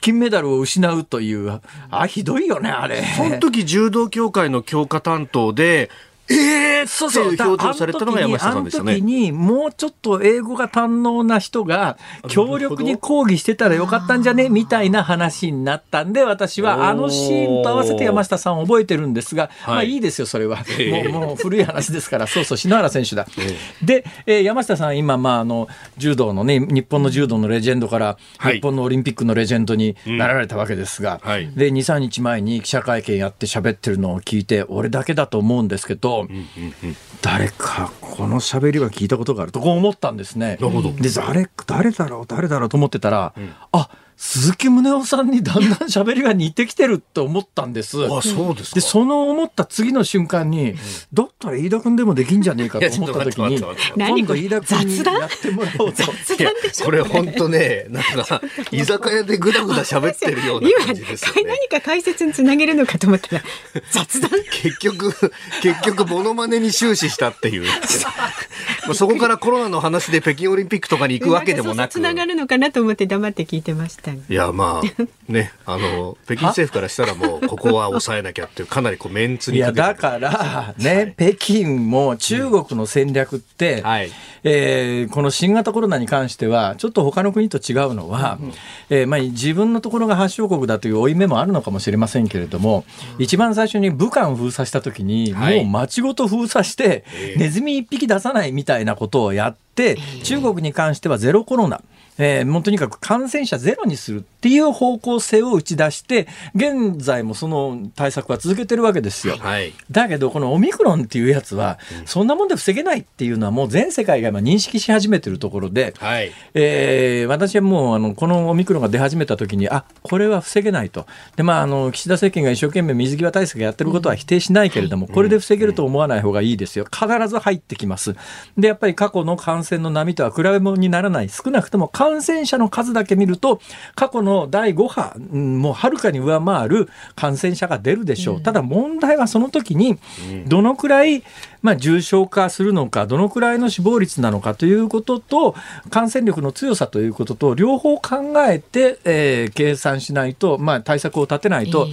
金メダルを失うという、あ、ひどいよね、あれ。その時柔道協会の強化担当で、ええー、そうそう。表情されたのが山下さんでしたね。あの時に、もうちょっと英語が堪能な人が、強力に抗議してたらよかったんじゃね？みたいな話になったんで、私はあのシーンと合わせて山下さんを覚えてるんですが、まあいいですよ、それは。もう、もう古い話ですから、そうそう、篠原選手だ。で、えー、山下さん、今、まあ、あの、柔道のね、日本の柔道のレジェンドから、日本のオリンピックのレジェンドになられたわけですが、で、2、3日前に記者会見やって喋ってるのを聞いて、俺だけだと思うんですけど、誰かこの喋りは聞いたことがあるとこう思ったんですね。で誰誰だろう誰だろうと思ってたら、うん、あ鈴木宗男さんにだんだん喋りが似てきてるって思ったんです。あそうですか。で、その思った次の瞬間に、だったら飯田君でもできんじゃねえかと思った時に、何今度飯田君に雑談？やってもらおうと。雑談でしょ？これ本当ねなんか居酒屋でぐだぐだ喋ってるような今感じですよね。何か解説につなげるのかと思ったら雑談？結局結局モノマネに終始したっていう。まあそこからコロナの話で北京オリンピックとかに行くわけでもなく。つながるのかなと思って黙って聞いてましたいやまあねあの北京政府からしたらもう <laughs> ここは抑えなきゃっていうかなりこうメンツいや、にかけてだから、ね、北京も中国の戦略って、はい。えーこの新型コロナに関しては、ちょっと他の国と違うのは、えーまあ、自分のところが発祥国だという負い目もあるのかもしれませんけれども、一番最初に武漢封鎖したときに、はい。もう街ごと封鎖して、ネズミ一匹出さないみたいなことをやって、中国に関してはゼロコロナ。えーもうとにかく感染者ゼロにするっていう方向性を打ち出して、現在もその対策は続けてるわけですよ。はい。だけど、このオミクロンっていうやつは、そんなもんで防げないっていうのはもう全世界が今認識し始めてるところで、はい。えー私はもうあのこのオミクロンが出始めた時にあこれは防げないと。で、まあ、あの岸田政権が一生懸命水際対策やってることは否定しないけれども、これで防げると思わない方がいいですよ。必ず入ってきます。でやっぱり過去の感染の波とは比べ物にならない。少なくとも感染者の数だけ見ると過去の第5波うんもうはるかに上回る感染者が出るでしょう、ただ問題はその時にどのくらい、まあ、重症化するのかどのくらいの死亡率なのかということと感染力の強さということと両方考えて、えー計算しないと、まあ、対策を立てないと、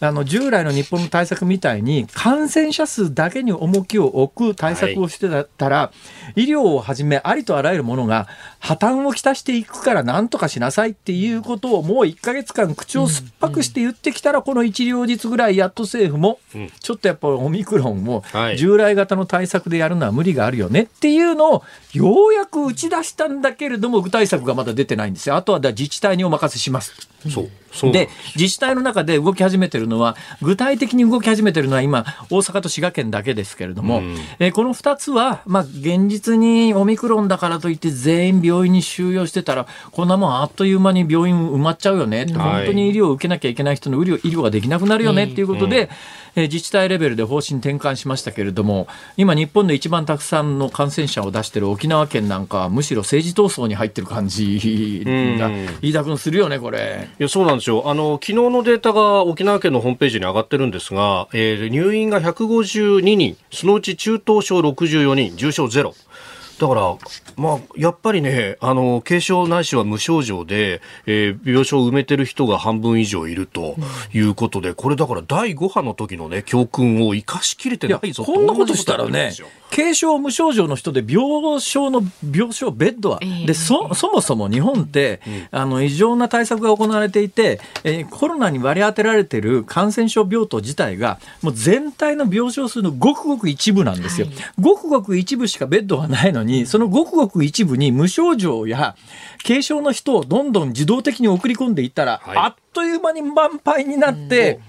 あの従来の日本の対策みたいに感染者数だけに重きを置く対策をしてたら、医療をはじめありとあらゆるものが破綻をきたしていくから何とかしなさいっていうことをもう1ヶ月間口を酸っぱくして言ってきたらこの一両日ぐらいやっと政府もうんちょっとやっぱオミクロンをはい従来型の対策でやるのは無理があるよねっていうのをようやく打ち出したんだけれども具体策がまだ出てないんですよ。あとは自治体にお任せします。そうそうで自治体の中で動き始めてるのは具体的に動き始めてるのは今大阪と滋賀県だけですけれども、うん。えーこの2つは、まあ、現実にオミクロンだからといって全員病院に収容してたらこんなもんあっという間に病院埋まっちゃうよね本当に医療を受けなきゃいけない人の医療医療ができなくなるよねっていうことで、えー自治体レベルで方針転換しましたけれども今日本で一番たくさんの感染者を出してる沖縄県なんかはむしろ政治闘争に入ってる感じがうん。飯田君するよねこれ。いやそうなんですよ。あの昨日のデータが沖縄県のホームページに上がってるんですが、えー入院が152人そのうち中等症64人重症ゼロだから、まあ、やっぱりね、あの、軽症ないしは無症状で、えー病床を埋めてる人が半分以上いるということで、これだから第5波の時のね、教訓を生かしきれてないぞこんなことしたらね軽症無症状の人で病床の病床ベッドは、ええ。でそそもそも日本って、あの異常な対策が行われていて、えーコロナに割り当てられている感染症病棟自体が、もう全体の病床数のごくごく一部なんですよ。ごくごく一部しかベッドがないのに、そのごくごく一部に無症状や軽症の人をどんどん自動的に送り込んでいったら、はい。あっという間に満杯になって、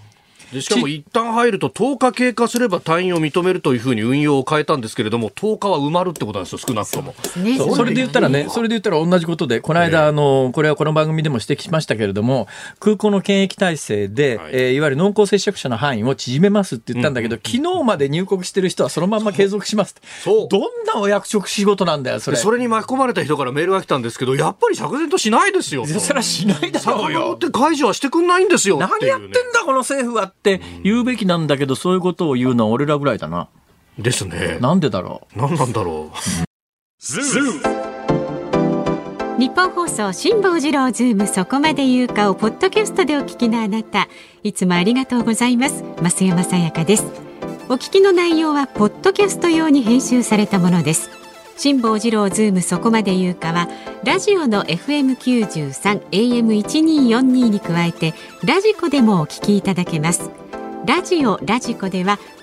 でしかも一旦入ると10日経過すれば退院を認めるというふうに運用を変えたんですけれども10日は埋まるってことなんですよ少なくとも。ねそうそれで言ったらね、それで言ったら同じことで、この間、あの、これはこの番組でも指摘しましたけれども、空港の検疫体制で、はいいえーいわゆる濃厚接触者の範囲を縮めますって言ったんだけど、昨日まで入国してる人はそのまんま継続しますって。そうどんなお役職仕事なんだよ、それ。でそれに巻き込まれた人からメールが来たんですけどやっぱり釈然としないですよと。それはしないだろう遡っよ。て解除はしてくんないんですよ何やってんだ、この政府はって言うべきなんだけど、そういうことを言うのは俺らぐらいだな。ですね。なんでだろう。何なんだろ日本放送辛坊治郎ズームそこまで言うかをポッドキャストでお聞きのあなた。いつもありがとうございます。増山さやかです。お聞きの内容はポッドキャスト用に編集されたものです辛坊治郎ズームそこまで言うかはラジオの FM93 AM1242 に加えてラジコでもお聞きいただけます。ラジオラジコでは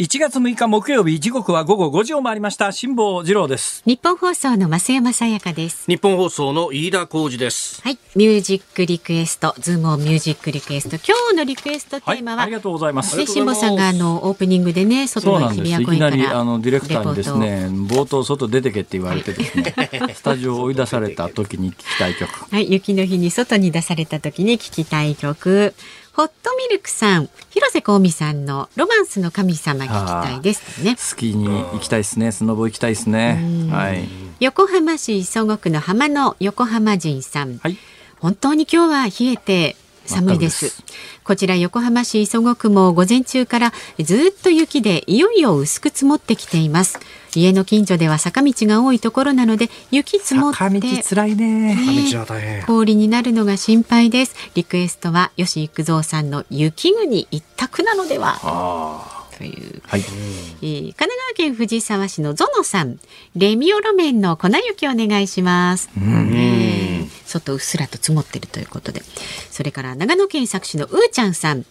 1月6日木曜日時刻は午後5時を回りました。辛坊治郎です。ニッポン放送の増山さやかです。ニッポン放送の飯田浩二です。はい。ミュージックリクエストズームオンミュージックリクエスト。今日のリクエストテーマは、はい、ありがとうございます。で辛坊さんがあのオープニングでね外の日比谷公園から。いきなりあのディレクターにですね冒頭外出てけって言われてですね <laughs> スタジオを追い出された時に聞きたい曲。はい。雪の日に外に出された時に聞きたい曲ホットミルクさん、広瀬香美さんのロマンスの神様聞きたいですね。スキーに行きたいですね。スノボ行きたいですね。はい。横浜市磯子区の浜の横浜人さん。はい。本当に今日は冷えて寒いですこちら横浜市磯子区も午前中からずっと雪でいよいよ薄く積もってきています家の近所では坂道が多いところなので雪積もって。坂いね、ね、氷になるのが心配です。リクエストは吉幾三さんの雪国一択なのでは？という、はい。えー、神奈川県藤沢市のゾノさん。レミオ路面の粉雪お願いします、うん、えー、外うっすらと積もってるということで。それから長野県佐久市のうーちゃんさん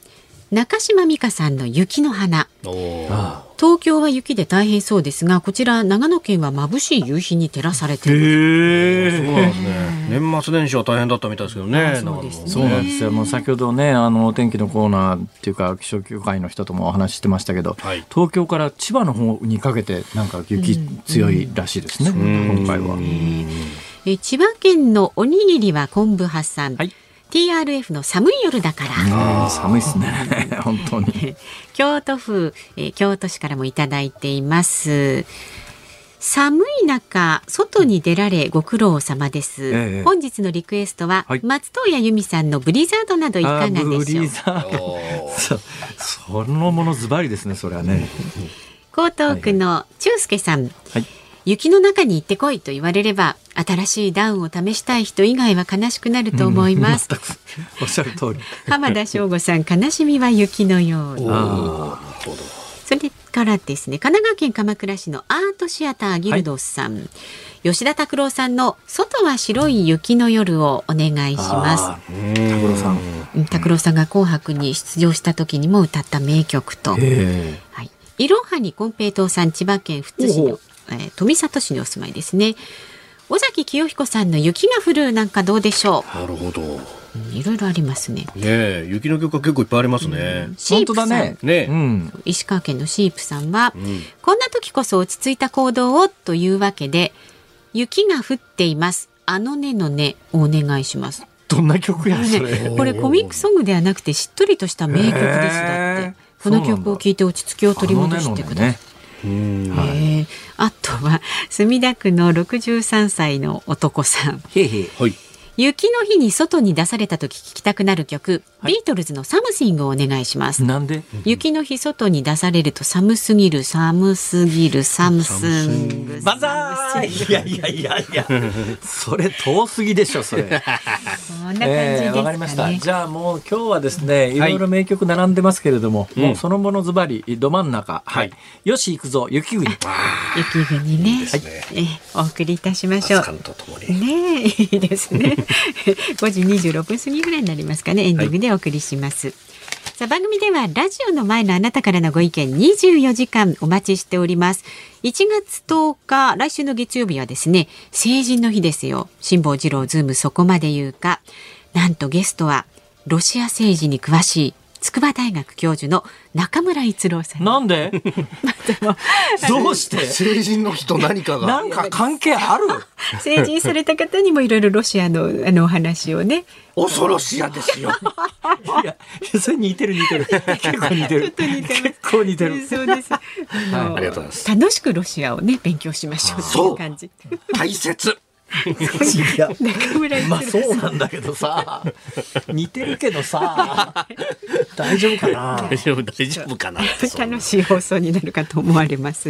中島美香さんの雪の花。東京は雪で大変そうですがこちら長野県は眩しい夕日に照らされてる。そうなんですね。年末年始は大変だったみたいですけどねそうですね。そうなんですよ。もう先ほどねあのお天気のコーナーっていうか気象協会の人ともお話ししてましたけど、はい、東京から千葉の方にかけてなんか雪強いらしいですね、今回は。え。千葉県のおにぎりは昆布派さん、はい TRF の寒い夜だから。寒いですね。<laughs> 本当に。京都府、えー、京都市からもいただいています。寒い中、外に出られご苦労様です。ええ、本日のリクエストは、はい、松任谷由実さんのブリザードなどいかがでしょう？ブリザード。そのものズバリですね、それはね。江東区の中介さん。はい雪の中に行ってこいと言われれば新しいダウンを試したい人以外は悲しくなると思います。おっしゃる通り。浜田省吾さん悲しみは雪のように。それからですね神奈川県鎌倉市のアートシアターギルドさん、はい、吉田拓郎さんの外は白い雪の夜をお願いします。拓郎さん。拓郎さんが紅白に出場した時にも歌った名曲と。はい。いろはに金平糖さん千葉県富津市のえー、富里市にお住まいですね尾崎清彦さんの雪が降るなんかどうでしょう？なるほどいろいろありますね。ね雪の曲が結構いっぱいありますね。うん、シープさん、ねねうん、石川県のシープさんは、うん、こんな時こそ落ち着いた行動をというわけで、雪が降っています。あのねのねお願いします。どんな曲やそれ。これコミックソングではなくてしっとりとした名曲ですだって。この曲を聴いて落ち着きを取り戻してください。はい、あとは墨田区の63歳の男さん。へへはい雪の日に外に出された時聞きたくなる曲、はい、ビートルズのサムシングをお願いします。なんで？雪の日外に出されると寒すぎる、寒すぎる、寒すぎる。バザーいやいやいやいや、それ遠すぎでしょ、それ。<laughs> そんな感じですか、ね、わ、かりました。じゃあもう今日はですね、いろいろ名曲並んでますけれども、はい、もうそのものズバリ、ど真ん中、はい。よし行くぞ、雪国。<laughs> 雪国ね。はい。え、お送りいたしましょう。ねいいですね。5時26分過ぎぐらいになりますかね。エンディングでお送りします、はい、さあ番組ではラジオの前のあなたからのご意見24時間お待ちしております。1月10日来週の月曜日はですね成人の日ですよ。辛坊治郎ズームそこまで言うか。なんとゲストはロシア政治に詳しい筑波大学教授の中村逸郎さん。なんで？<laughs> <laughs> どうして？成人の人何かが。なんか関係ある？<laughs> 成人された方にもいろいろロシアのあのお話をね。恐ろしやですよ。いや、それ似てる似てる。結構似てる。結構似てる。そうです。はい、ありがとうございます。楽しくロシアをね勉強しましょうという感じ。大切。いやまあそうなんだけどさ。似てるけどさ。大丈夫かな？大丈夫大丈夫かな？楽しい放送になるかと思われます、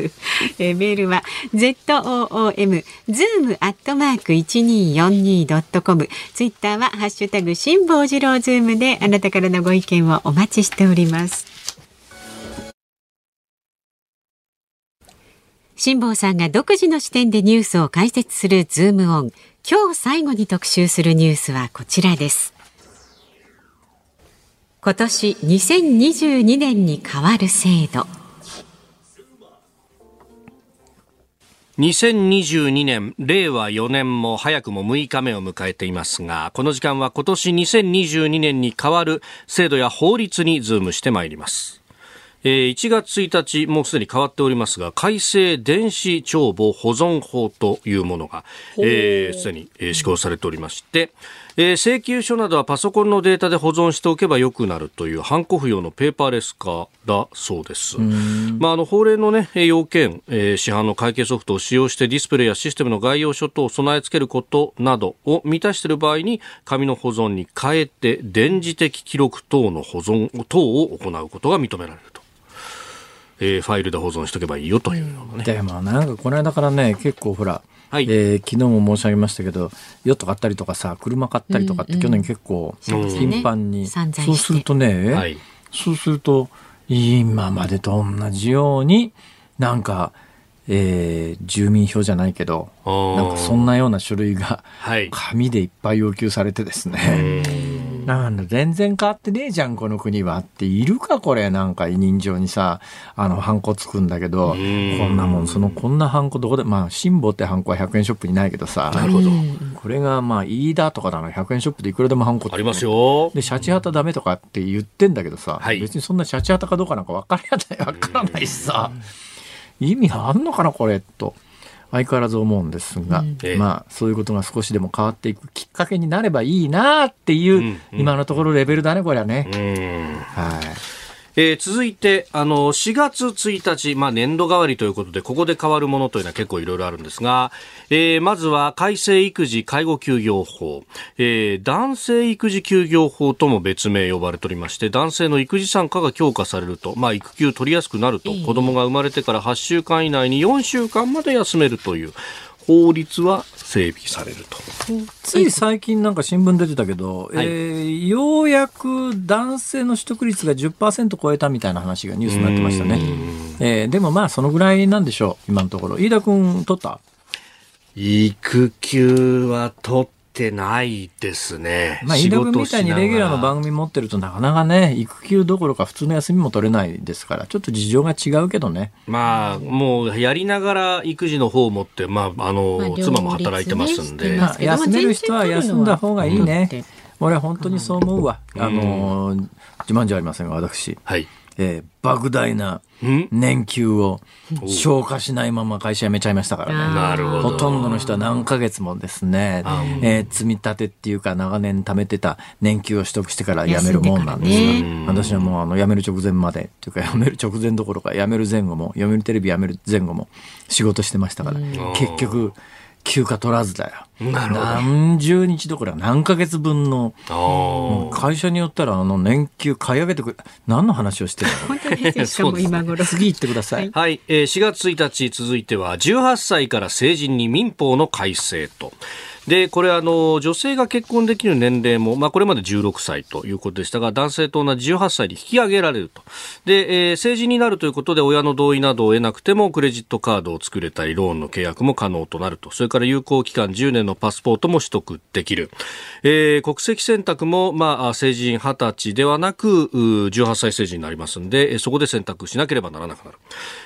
えー、メールは ZOOM zoom アットマーク一二四二ドットコム。ツイッターはハッシュタグ辛坊治郎ズームであなたからのご意見をお待ちしております辛坊さんが独自の視点でニュースを解説するズームオン。今日最後に特集するニュースはこちらです今年2022年に変わる制度2022年、令和4年も早くも6日目を迎えていますが、この時間は今年2022年に変わる制度や法律にズームしてまいります。えー、1月1日、もうすでに変わっておりますが、改正電子帳簿保存法というものが、す、えー、で、に、えー、施行されておりまして、えー、請求書などはパソコンのデータで保存しておけばよくなるというハンコ不要のペーパーレス化だそうです。まあ、あの法令の、ね、要件、えー、市販の会計ソフトを使用してディスプレイやシステムの概要書等を備え付けることなどを満たしている場合に紙の保存に変えて電磁的記録等の保存等を行うことが認められると。えー、ファイルで保存しとけばいいよというようなね。でもなんかこの間からね結構ほらはい、えー、昨日も申し上げましたけどヨット買ったりとかさ車買ったりとかって去年結構頻繁に、うんうん、そうするとね、はい、そうすると今までと同じようになんか、えー、住民票じゃないけどなんかそんなような書類が紙でいっぱい要求されてですね、はいなんだ、全然変わってねえじゃん、この国は。っているか、これ。なんか委任状にさ、あの、ハンコつくんだけど、こんなもん、その、こんなハンコどこで、まあ、辛抱ってハンコは100円ショップにないけどさ、なるほど。これが、まあ、飯田とかだな、100円ショップでいくらでもハンコありますよ。で、シャチハタダメとかって言ってんだけどさ、はい、別にそんなシャチハタかどうかなんか分からない、分からないしさ、意味あんのかな、これ、と。相変わらず思うんですが、うん、まあそういうことが少しでも変わっていくきっかけになればいいなっていう、今のところレベルだねこれはね。はいえー、続いて、あの、4月1日、まあ、年度代わりということで、ここで変わるものというのは結構いろいろあるんですが、えー、まずは改正育児介護休業法、えー、男性育児休業法とも別名呼ばれておりまして、男性の育児参加が強化されると、まあ、育休取りやすくなると、子供が生まれてから8週間以内に4週間まで休めるという、法律は整備されると。つい最近なんか新聞出てたけど、はい、えー、ようやく男性の取得率が10%超えたみたいな話がニュースになってましたね。えー、でもまあそのぐらいなんでしょう、今のところ。飯田君取った？育休は取ってないですね。まあ、飯田君みたいにレギュラーの番組持ってるとなかなかね、育休どころか普通の休みも取れないですから、ちょっと事情が違うけどね。まあ、もうやりながら育児の方を持って、まあ、あの、まあ、妻も働いてますんで。まあ、休める人は休んだ方がいいね。俺は本当にそう思うわ。あの、自慢じゃありませんが、私。はい。えー、莫大な年給を消化しないまま会社辞めちゃいましたからね。なるほど。ほとんどの人は何ヶ月もですね、えー、積み立てっていうか長年貯めてた年給を取得してから辞めるもんなんですが、ね、私はもうあの辞める直前まで、というか辞める直前どころか辞める前後も、読売テレビ辞める前後も仕事してましたから、結局、休暇取らずだよ。何十日どころか何ヶ月分の、会社によったらあの年給買い上げてくれ、何の話をしてるの？<laughs> 本当ですしかも今頃。次行ってください。はい、えー、4月1日続いては18歳から成人に民法の改正と。で、これあの、女性が結婚できる年齢も、まあこれまで16歳ということでしたが、男性と同じ18歳に引き上げられると。で、えー、成人になるということで親の同意などを得なくても、クレジットカードを作れたり、ローンの契約も可能となると。それから有効期間10年のパスポートも取得できる。えー、国籍選択も、まあ、成人20歳ではなく、18歳成人になりますんで、そこで選択しなければならなくなる。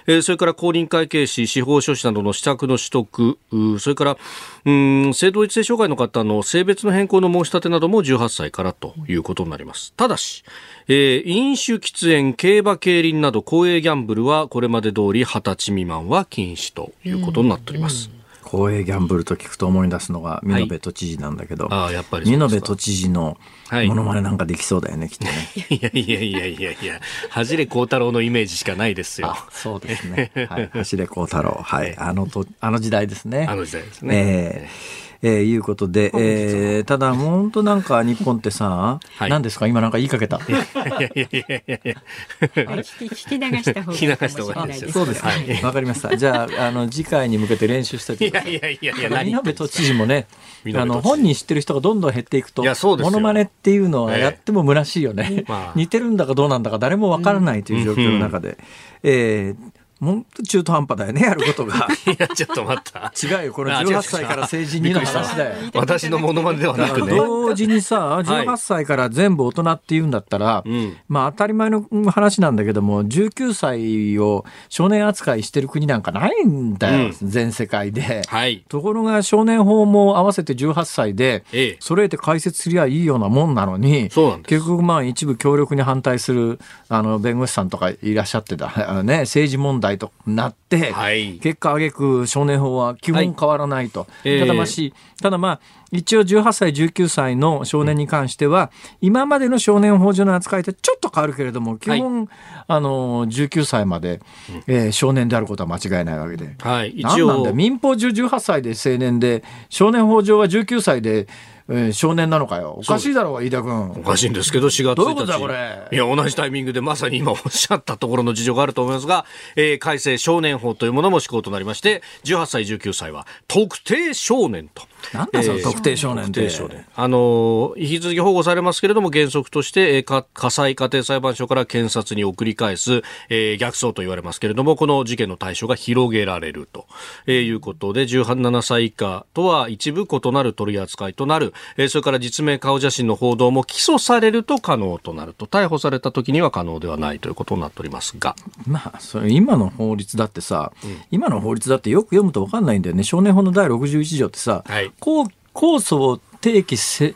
えー、それから公認会計士、司法書士などの資格の取得、それから、うん、性同一性障害の方の性別の変更の申し立てなども18歳からということになります。ただし、えー、飲酒、喫煙、競馬、競輪など公営ギャンブルはこれまで通り20歳未満は禁止ということになっております。うんうん公営ギャンブルと聞くと思い出すのが美濃都知事なんだけど、はい、あやっぱり美濃都知事のものまねなんかできそうだよね、きっとね。いやいやいやいやいや、走れ幸太郎のイメージしかないですよ。そうですね。はい、走れ幸太郎。はい。あのと、あの時代ですね。あの時代ですね。えーえー、いうことで、えー、ただ、本当なんか日本ってさ、はい、何ですか？今なんか言いかけた。いやいやいやいやいや。聞き流した方がいい聞き流した方がいいですそうですね。わ、かりました。じゃあ、あの、次回に向けて練習しておいてください。いやいやいやいや、稲部都知事もね、あの、本人知ってる人がどんどん減っていくと、ものまねっていうのはやっても虚しいよね。似てるんだかどうなんだか誰もわからないという状況の中で、えーもっと中途半端だよね、やることが。<laughs> いや、ちょっと待った。違うよ、この18歳から成人にの話だよ。私のモノマネではなくね。同時にさ、18歳から全部大人って言うんだったら、んまあ当たり前の話なんだけども、19歳を少年扱いしてる国なんかないんだよ、全世界で。はい。ところが少年法も合わせて18歳で、ええそれで解説すりゃいいようなもんなのに、結局まあ一部強力に反対するあの弁護士さんとかいらっしゃってた、あのね、政治問題となって、はい。結果挙句少年法は基本変わらないと。ええ。ただまし、ただまあ、一応18歳、19歳の少年に関しては、今までの少年法上の扱いとちょっと変わるけれども、基本、あの、19歳まで、えー少年であることは間違いないわけで。はい。一応。何なんだよ、民法上18歳で青年で、少年法上は19歳で、えー少年なのかよ。おかしいだろうが、飯田お君。かしいんですけど、4月1日。どういうことだこれ？いや、同じタイミングでまさに今おっしゃったところの事情があると思いますが、えー改正少年法というものも施行となりまして、18歳、19歳は特定少年と。なんだその特定少年って。特定少年。あのー引き続き保護されますけれども、原則として、え災家庭裁判所から検察に送り返す、えー逆走と言われますけれども、この事件の対象が広げられると、えーいうことで、17歳以下とは一部異なる取り扱いとなる、えーそれから実名顔写真の報道も起訴されると可能となると、逮捕された時には可能ではないということになっておりますが、まあ、それ今の法律だってさ、今の法律だってよく読むと分かんないんだよね。少年法の第61条ってさ、はいこう控訴を提起せ、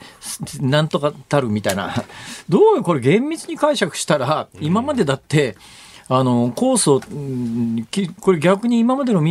なんとかたるみたいな。<laughs> どうこれ厳密に解釈したら、今までだって、あの、控訴、うんきこれ逆に今までの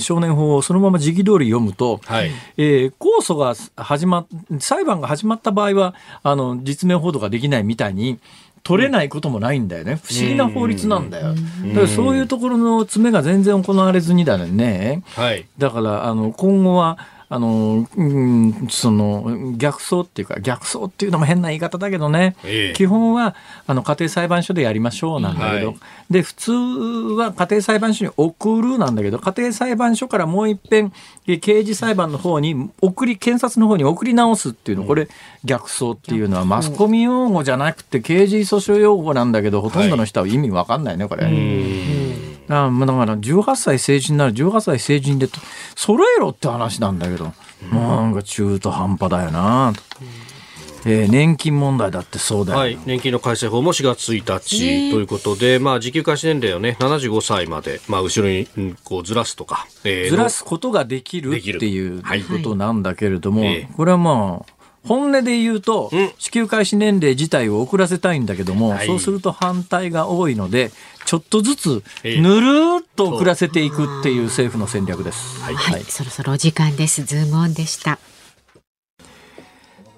少年法をそのまま時期通り読むと、はいえー控訴が始まっ、裁判が始まった場合は、あの、実名報道ができないみたいに、取れないこともないんだよね。不思議な法律なんだよ。だからそういうところの詰めが全然行われずにだね。はい。だから、あの、今後は、あの、うん、その、逆走っていうか、逆走っていうのも変な言い方だけどね、ええ。基本は、あの、家庭裁判所でやりましょうなんだけど、はい。で、普通は家庭裁判所に送るなんだけど、家庭裁判所からもう一遍、え刑事裁判の方に送り、検察の方に送り直すっていうの、これ、逆走っていうのは、マスコミ用語じゃなくて、刑事訴訟用語なんだけど、ほとんどの人は意味わかんないね、これ。あまあだから18歳成人なら18歳成人でと揃えろって話なんだけど、なんか中途半端だよな。と、えー年金問題だってそうだよ、はい、年金の改正法も4月1日ということで、まあ、受給開始年齢をね、75歳まで、まあ、後ろに、うんこうずらすとか、えーずらすことができるっていうはいことなんだけれども、ええこれはまあ本音で言うと、うん。支給開始年齢自体を遅らせたいんだけども、はい。そうすると反対が多いのでちょっとずつええぬるーっと遅らせていくっていう政府の戦略です。はいはい、そろそろお時間です。ズームオンでした。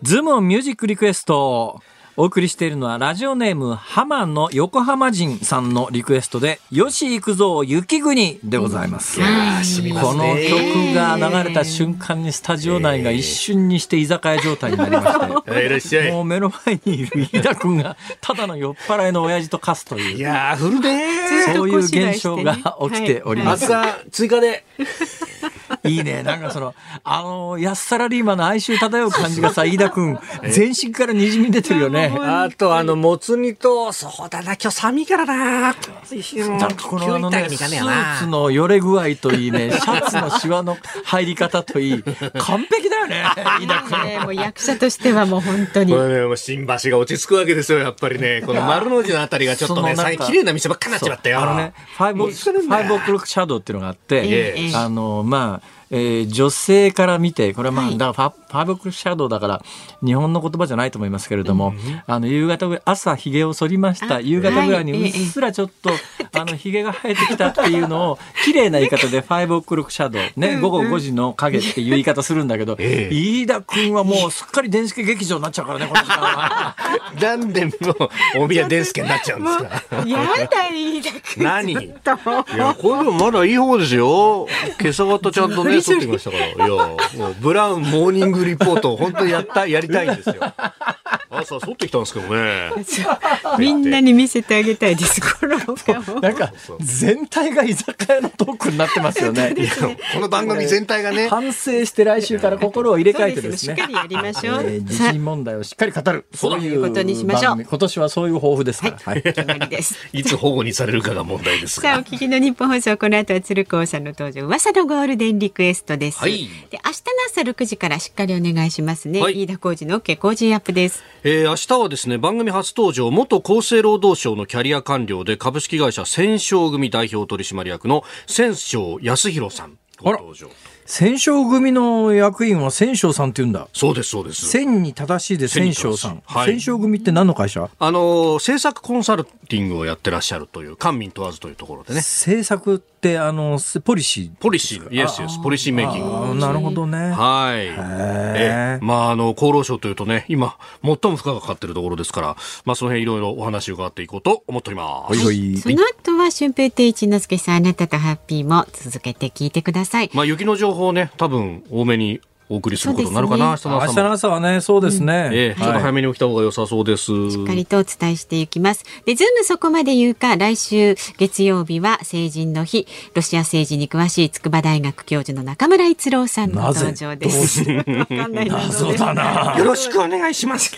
ズームオンミュージックリクエスト。お送りしているのはラジオネーム浜の横浜人さんのリクエストで、よし行くぞ雪国でございます。この曲が流れた瞬間にスタジオ内が一瞬にして居酒屋状態になりまして、はいいらっしゃい。もう目の前にいる飯田君がただの酔っ払いの親父と化すという、いやー、フルでーそういう現象が起きております。朝、追加で。<laughs> いいね。なんかその、あの、安サラリーマンの哀愁漂う感じがさ、飯田君、全身からにじみ出てるよね。あと、あの、もつ煮と、そうだな、今日寒いからな。なんかこのあのね、スーツのよれ具合といいね、<laughs> シャツのシワの入り方といい、完璧だよね、飯田君。ね、もう役者としてはもう本当にこ。れね、もう新橋が落ち着くわけですよ、やっぱりね。この丸の内のあたりがちょっとね、そのなんか最近綺麗な店ばっかになっちまったよ。あのね、ファイブ、ファイブオクロックシャドウっていうのがあって、ええあの、まあ、えー女性から見て、これはまあ、はい。だからファファイブオクロックシャドウだから、日本の言葉じゃないと思いますけれども、あの、夕方ぐらい、朝髭を剃りました、あ夕方ぐらいにはいうっすらちょっと、あの、髭が生えてきたっていうのを、綺麗な言い方でファイブオクロックシャドウ、ね、午後5時の影っていう言い方するんだけど、ええ飯田君はもうすっかり電子系劇場になっちゃうからね、この時間は。なんでもう、大宮伝助になっちゃうんですか？やだ、いいだ何？いや、これでもまだいい方ですよ。今朝方ちゃんとね、<laughs> 撮ってきましたから。いや、もう、ブラウンモーニングリポート、本当にやった、やりたいんですよ。<laughs> あさ剃ってきたんですけどね。<laughs> みんなに見せてあげたいです。この。なんか全体が居酒屋のトークになってますよね。<laughs> この番組全体がね。反省して来週から心を入れ替えてですね。しっかりやりましょう。えー自信問題をしっかり語る。そういそうことにしましょう今年はそういう抱負ですから。はい。決まりです。いつ保護にされるかが問題ですさあ、おが。聞きの日本放送、この後は鶴光さんの登場、噂のゴールデンリクエストです。はいで、明日の朝6時からしっかりお願いしますね。はい飯田浩二の OK 工事アップです。えー、明日はですね、番組初登場、元厚生労働省のキャリア官僚で株式会社戦勝組代表取締役の戦勝康弘さん。ご登場。戦勝組の役員は戦勝さんって言うんだ。そうです、そうです。戦に正しいで戦勝さん。はい戦勝組って何の会社？あのー、政策コンサルティングをやってらっしゃるという、官民問わずというところでね。政策ってあのポリシー。ポリシー、イエスイエス、ポリシーメイキング。なるほどね。はい。へええまあ、あの、厚労省というとね、今、最も負荷がかかっているところですから、まあ、その辺いろいろお話を伺っていこうと思っております。ほい。その後は春平亭一之輔さん、あなたとハッピーも続けて聞いてください。まあ、雪の情報をね、多分、多めにお送りすることになるかな、そ明日の朝も。明日の朝はね、そうですね。ええちょっと早めに起きた方が良さそうです。しっかりとお伝えしていきます。で、ズームそこまで言うか、来週月曜日は成人の日、ロシア政治に詳しい筑波大学教授の中村一郎さんの登場です。<laughs> わかんない謎だな。よろしくお願いします。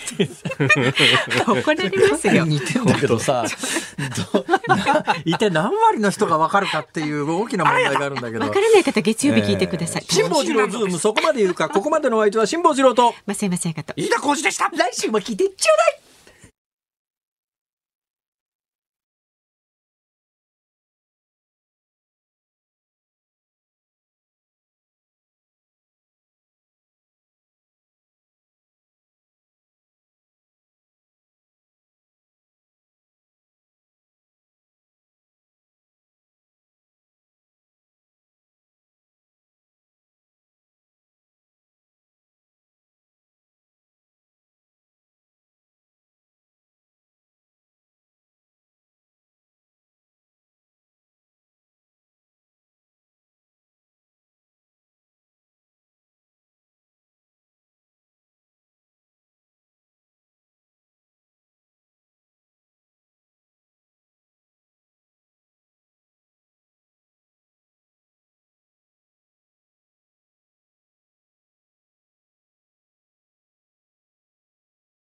怒られますよ。似てんだけどさ、<laughs> 一体何割の人が分かるかっていう大きな問題があるんだけどわか。らない方、月曜日聞いてください。辛坊治郎ズームそこまで言うか、ここまでのお相手は辛坊治郎と、ませませかと。飯田浩二でした。来週も聞いてちょうだい